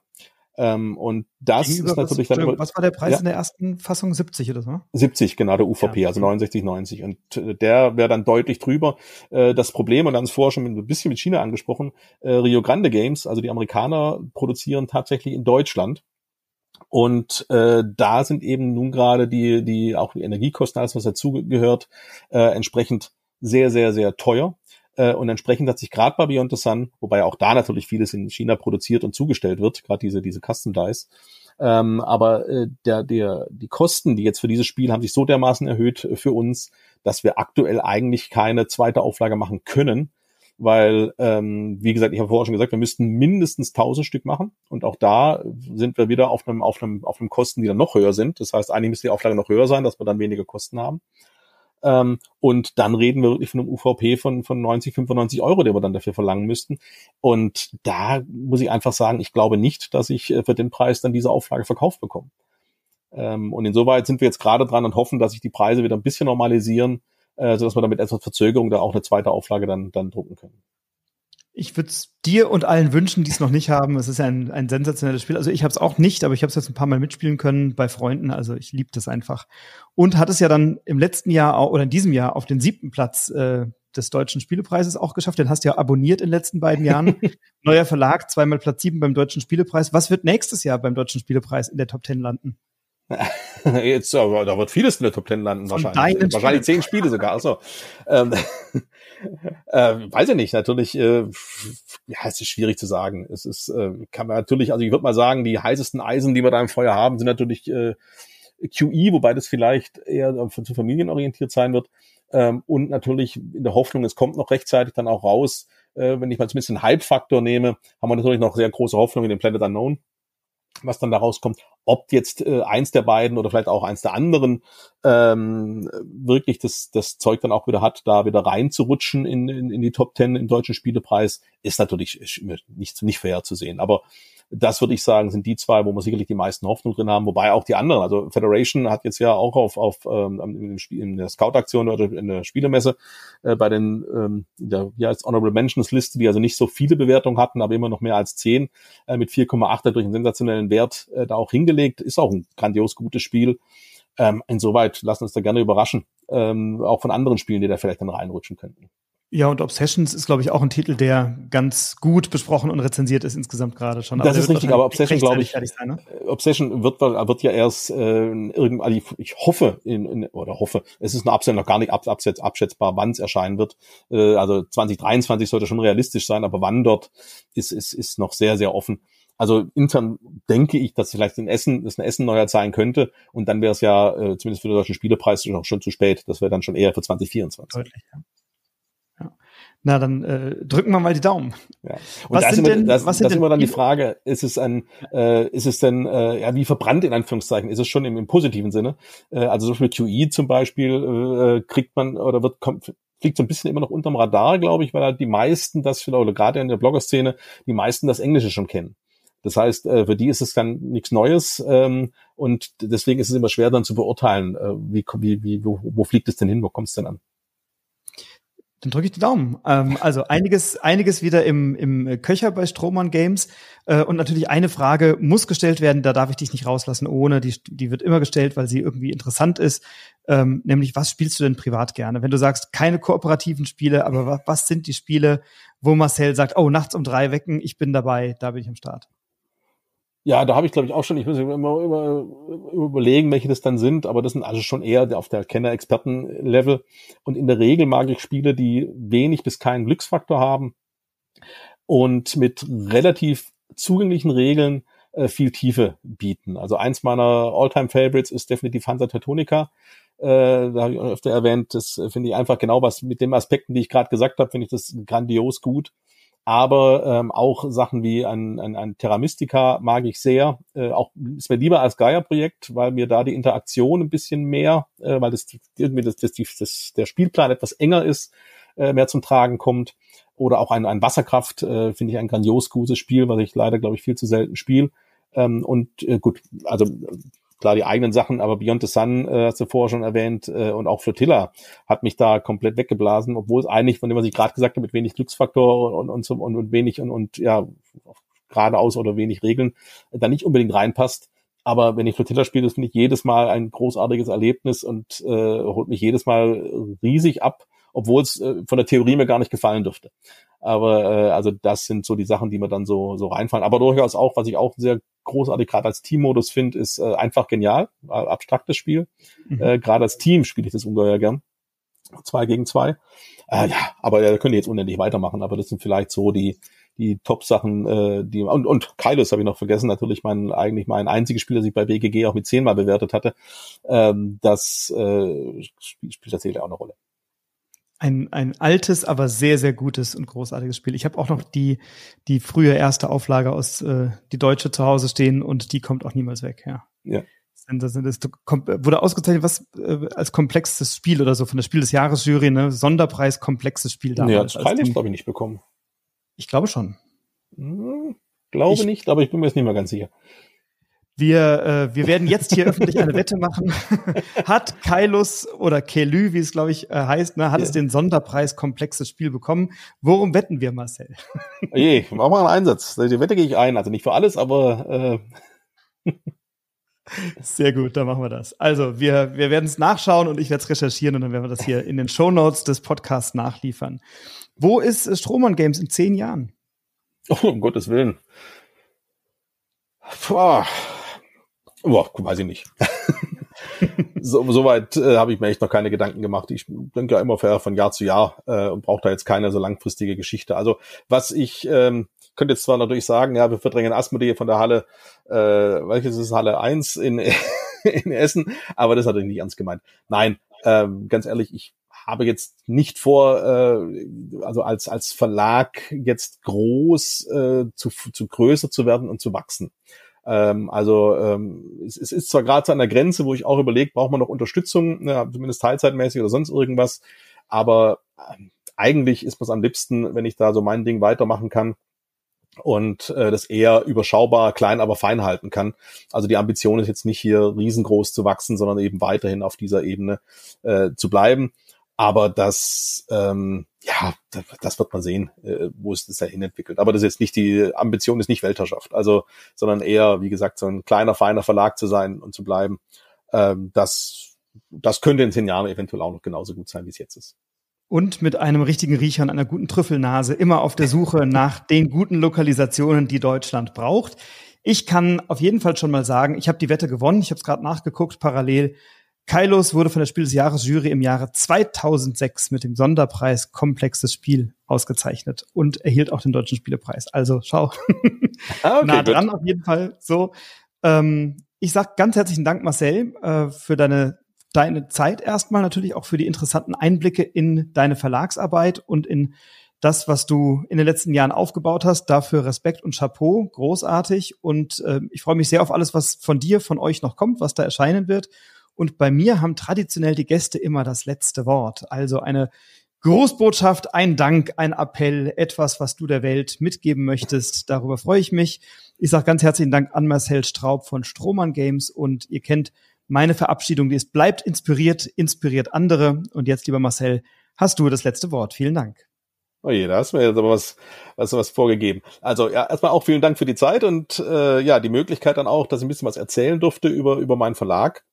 Ähm, und das Gegenüber, ist natürlich was, dann. Was war der Preis ja, in der ersten Fassung? 70 oder so? 70, genau, der UVP, ja. also 69, 90. Und äh, der wäre dann deutlich drüber. Äh, das Problem, und dann ist vorher schon ein bisschen mit China angesprochen, äh, Rio Grande Games, also die Amerikaner produzieren tatsächlich in Deutschland. Und äh, da sind eben nun gerade die, die auch die Energiekosten, alles was dazugehört, äh, entsprechend sehr, sehr, sehr teuer. Äh, und entsprechend hat sich gerade bei Beyond the Sun, wobei auch da natürlich vieles in China produziert und zugestellt wird, gerade diese, diese Custom Dice, ähm, aber äh, der, der, die Kosten, die jetzt für dieses Spiel haben sich so dermaßen erhöht für uns, dass wir aktuell eigentlich keine zweite Auflage machen können, weil, ähm, wie gesagt, ich habe vorher schon gesagt, wir müssten mindestens 1000 Stück machen und auch da sind wir wieder auf einem, auf einem, auf einem Kosten, die dann noch höher sind. Das heißt, eigentlich müsste die Auflage noch höher sein, dass wir dann weniger Kosten haben. Ähm, und dann reden wir wirklich von einem UVP von, von 90, 95 Euro, den wir dann dafür verlangen müssten. Und da muss ich einfach sagen, ich glaube nicht, dass ich äh, für den Preis dann diese Auflage verkauft bekomme. Ähm, und insoweit sind wir jetzt gerade dran und hoffen, dass sich die Preise wieder ein bisschen normalisieren, äh, sodass wir damit etwas Verzögerung da auch eine zweite Auflage dann, dann drucken können. Ich würde es dir und allen wünschen, die es noch nicht haben. Es ist ein, ein sensationelles Spiel. Also ich habe es auch nicht, aber ich habe es jetzt ein paar Mal mitspielen können bei Freunden. Also ich liebe das einfach. Und hat es ja dann im letzten Jahr auch, oder in diesem Jahr auf den siebten Platz äh, des Deutschen Spielepreises auch geschafft. Den hast du ja abonniert in den letzten beiden Jahren. Neuer Verlag, zweimal Platz sieben beim Deutschen Spielepreis. Was wird nächstes Jahr beim Deutschen Spielepreis in der Top Ten landen? Jetzt, aber da wird vieles in der Top Ten landen Von wahrscheinlich. Wahrscheinlich zehn Spiele sogar. Also, ähm, äh, weiß ich nicht. Natürlich, äh, ja, es ist schwierig zu sagen. Es ist, äh, kann man natürlich, also ich würde mal sagen, die heißesten Eisen, die wir da im Feuer haben, sind natürlich äh, QE, wobei das vielleicht eher zu familienorientiert sein wird. Ähm, und natürlich in der Hoffnung, es kommt noch rechtzeitig dann auch raus. Äh, wenn ich mal zumindest einen Hype-Faktor nehme, haben wir natürlich noch sehr große Hoffnung in den Planet Unknown was dann da rauskommt, ob jetzt äh, eins der beiden oder vielleicht auch eins der anderen ähm, wirklich das, das Zeug dann auch wieder hat, da wieder reinzurutschen in, in, in die Top Ten im deutschen Spielepreis, ist natürlich nicht, nicht fair zu sehen. Aber das würde ich sagen, sind die zwei, wo wir sicherlich die meisten Hoffnung drin haben, wobei auch die anderen, also Federation hat jetzt ja auch auf, auf ähm, in, der Scout-Aktion oder in der Spielemesse äh, bei den ähm, der ja, als Honorable Mentions Liste, die also nicht so viele Bewertungen hatten, aber immer noch mehr als zehn äh, mit 4,8 durch einen sensationellen Wert äh, da auch hingelegt, ist auch ein grandios gutes Spiel. Ähm, insoweit lassen uns da gerne überraschen, ähm, auch von anderen Spielen, die da vielleicht dann reinrutschen könnten. Ja, und Obsessions ist, glaube ich, auch ein Titel, der ganz gut besprochen und rezensiert ist insgesamt gerade schon. Das ist richtig, aber Obsession, glaube ich, sein, ne? Obsession wird, wird ja erst äh, irgendwann, also ich hoffe, in, in, oder hoffe, es ist noch noch gar nicht ab, abschätz, abschätzbar, wann es erscheinen wird. Äh, also 2023 sollte schon realistisch sein, aber wann dort ist, ist, ist noch sehr, sehr offen. Also intern denke ich, dass vielleicht ein Essen, das ein Essen neuer sein könnte. Und dann wäre es ja äh, zumindest für den deutschen Spielepreis schon, schon zu spät. Das wäre dann schon eher für 2024. Deutlich, ja. Na, dann äh, drücken wir mal die Daumen. Ja. Und was da sind, denn, das, was sind das immer dann die Frage, ist es ein, äh, ist es denn, äh, ja, wie verbrannt in Anführungszeichen, ist es schon im, im positiven Sinne? Äh, also so viel QE zum Beispiel äh, kriegt man oder wird kommt, fliegt so ein bisschen immer noch unterm Radar, glaube ich, weil halt die meisten das, oder gerade in der Blogger-Szene, die meisten das Englische schon kennen. Das heißt, äh, für die ist es dann nichts Neues ähm, und deswegen ist es immer schwer dann zu beurteilen, äh, wie, wie, wie wo, wo fliegt es denn hin, wo kommt es denn an? Dann drücke ich die Daumen. Ähm, also einiges, einiges wieder im, im Köcher bei Strohmann Games. Äh, und natürlich eine Frage muss gestellt werden, da darf ich dich nicht rauslassen ohne. Die, die wird immer gestellt, weil sie irgendwie interessant ist. Ähm, nämlich, was spielst du denn privat gerne? Wenn du sagst, keine kooperativen Spiele, aber was, was sind die Spiele, wo Marcel sagt, oh, nachts um drei wecken, ich bin dabei, da bin ich am Start. Ja, da habe ich glaube ich auch schon, ich muss immer über, überlegen, welche das dann sind, aber das sind also schon eher auf der Kenner-Experten-Level. Und in der Regel mag ich Spiele, die wenig bis keinen Glücksfaktor haben und mit relativ zugänglichen Regeln äh, viel Tiefe bieten. Also eins meiner All-Time-Favorites ist definitiv Hansa Teutonica. Äh, da habe ich auch öfter erwähnt, das finde ich einfach genau was mit den Aspekten, die ich gerade gesagt habe, finde ich das grandios gut aber ähm, auch Sachen wie ein, ein, ein Terra Mystica mag ich sehr. Äh, auch ist mir lieber als Gaia-Projekt, weil mir da die Interaktion ein bisschen mehr, äh, weil das irgendwie das, das, das, der Spielplan etwas enger ist, äh, mehr zum Tragen kommt. Oder auch ein, ein Wasserkraft äh, finde ich ein grandios gutes Spiel, was ich leider, glaube ich, viel zu selten spiele. Ähm, und äh, gut, also klar die eigenen Sachen, aber Beyond the Sun, äh, hast du vorher schon erwähnt, äh, und auch Flotilla hat mich da komplett weggeblasen, obwohl es eigentlich, von dem, was ich gerade gesagt habe, mit wenig Glücksfaktor und, und, und, und wenig und, und ja, geradeaus oder wenig Regeln, da nicht unbedingt reinpasst. Aber wenn ich Flotilla spiele, das finde ich jedes Mal ein großartiges Erlebnis und äh, holt mich jedes Mal riesig ab, obwohl es äh, von der Theorie mir gar nicht gefallen dürfte. Aber äh, also das sind so die Sachen, die mir dann so so reinfallen. Aber durchaus auch, was ich auch sehr großartig gerade als Teammodus finde, ist äh, einfach genial, äh, abstraktes Spiel. Mhm. Äh, gerade als Team spiele ich das ungeheuer gern. Zwei gegen zwei. Äh, ja, aber da äh, könnt ihr jetzt unendlich weitermachen. Aber das sind vielleicht so die die Top-Sachen, äh, die und, und Kylos habe ich noch vergessen, natürlich mein eigentlich mein einziges Spiel, das ich bei BGG auch mit zehnmal bewertet hatte. Ähm, das äh, spielt, spielt tatsächlich auch eine Rolle ein, ein altes, aber sehr, sehr gutes und großartiges Spiel. Ich habe auch noch die, die frühe erste Auflage aus äh, die Deutsche zu Hause stehen und die kommt auch niemals weg, ja. Ja. Das, das, das wurde ausgezeichnet, was äh, als komplexes Spiel oder so von der Spiel des Jahres Jury, ne? Sonderpreis komplexes Spiel damals. Ja, das Teil glaube ich nicht bekommen. Ich glaube schon. Hm, glaube ich, nicht, aber ich bin mir jetzt nicht mehr ganz sicher. Wir, äh, wir werden jetzt hier öffentlich eine Wette machen. hat Kailus oder Kelü, wie es glaube ich äh, heißt, ne, hat ja. es den Sonderpreis komplexes Spiel bekommen? Worum wetten wir, Marcel? Je, mach mal einen Einsatz. Die Wette gehe ich ein. Also nicht für alles, aber äh Sehr gut, dann machen wir das. Also, wir, wir werden es nachschauen und ich werde es recherchieren und dann werden wir das hier in den Show Notes des Podcasts nachliefern. Wo ist Strohmann Games in zehn Jahren? Oh, um Gottes Willen. Boah. Boah, weiß ich nicht. so, Soweit äh, habe ich mir echt noch keine Gedanken gemacht. Ich denke ja immer von Jahr zu Jahr äh, und brauche da jetzt keine so langfristige Geschichte. Also was ich ähm, könnte jetzt zwar natürlich sagen, ja, wir verdrängen Asmodee von der Halle, äh, welches ist Halle 1 in, in Essen, aber das hat er nicht ernst gemeint. Nein, ähm, ganz ehrlich, ich habe jetzt nicht vor, äh, also als, als Verlag jetzt groß äh, zu, zu größer zu werden und zu wachsen. Ähm, also ähm, es, es ist zwar gerade zu einer Grenze, wo ich auch überlege, braucht man noch Unterstützung, ja, zumindest teilzeitmäßig oder sonst irgendwas, aber äh, eigentlich ist es am liebsten, wenn ich da so mein Ding weitermachen kann und äh, das eher überschaubar, klein, aber fein halten kann. Also die Ambition ist jetzt nicht hier riesengroß zu wachsen, sondern eben weiterhin auf dieser Ebene äh, zu bleiben. Aber das, ähm, ja, das, wird man sehen, äh, wo es das dahin entwickelt. Aber das ist jetzt nicht die Ambition, ist nicht Weltherrschaft, also, sondern eher, wie gesagt, so ein kleiner, feiner Verlag zu sein und zu bleiben. Ähm, das, das könnte in zehn Jahren eventuell auch noch genauso gut sein, wie es jetzt ist und mit einem richtigen Riecher und einer guten Trüffelnase immer auf der Suche nach den guten Lokalisationen, die Deutschland braucht. Ich kann auf jeden Fall schon mal sagen, ich habe die Wette gewonnen. Ich habe es gerade nachgeguckt parallel. Kailos wurde von der Spiel des Jahres Jury im Jahre 2006 mit dem Sonderpreis Komplexes Spiel ausgezeichnet und erhielt auch den deutschen Spielepreis. Also schau, ah, okay, nah dran gut. auf jeden Fall. So, ähm, ich sag ganz herzlichen Dank, Marcel, äh, für deine deine Zeit erstmal, natürlich auch für die interessanten Einblicke in deine Verlagsarbeit und in das, was du in den letzten Jahren aufgebaut hast. Dafür Respekt und Chapeau, großartig. Und äh, ich freue mich sehr auf alles, was von dir, von euch noch kommt, was da erscheinen wird. Und bei mir haben traditionell die Gäste immer das letzte Wort. Also eine Großbotschaft, ein Dank, ein Appell, etwas, was du der Welt mitgeben möchtest. Darüber freue ich mich. Ich sage ganz herzlichen Dank an Marcel Straub von Strohmann Games und ihr kennt meine Verabschiedung, die ist, bleibt inspiriert, inspiriert andere. Und jetzt, lieber Marcel, hast du das letzte Wort. Vielen Dank. Oh je, da hast du mir jetzt aber was, was, was vorgegeben. Also ja, erstmal auch vielen Dank für die Zeit und äh, ja, die Möglichkeit dann auch, dass ich ein bisschen was erzählen durfte über, über meinen Verlag.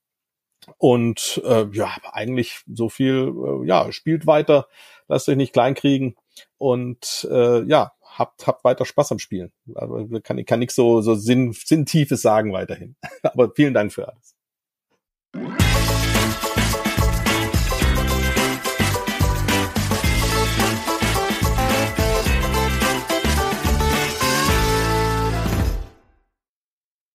Und äh, ja, eigentlich so viel, äh, ja, spielt weiter, lasst euch nicht kleinkriegen und äh, ja, habt, habt weiter Spaß am Spielen. Aber kann, kann nichts so, so Sinn, Sinntiefes sagen weiterhin. Aber vielen Dank für alles.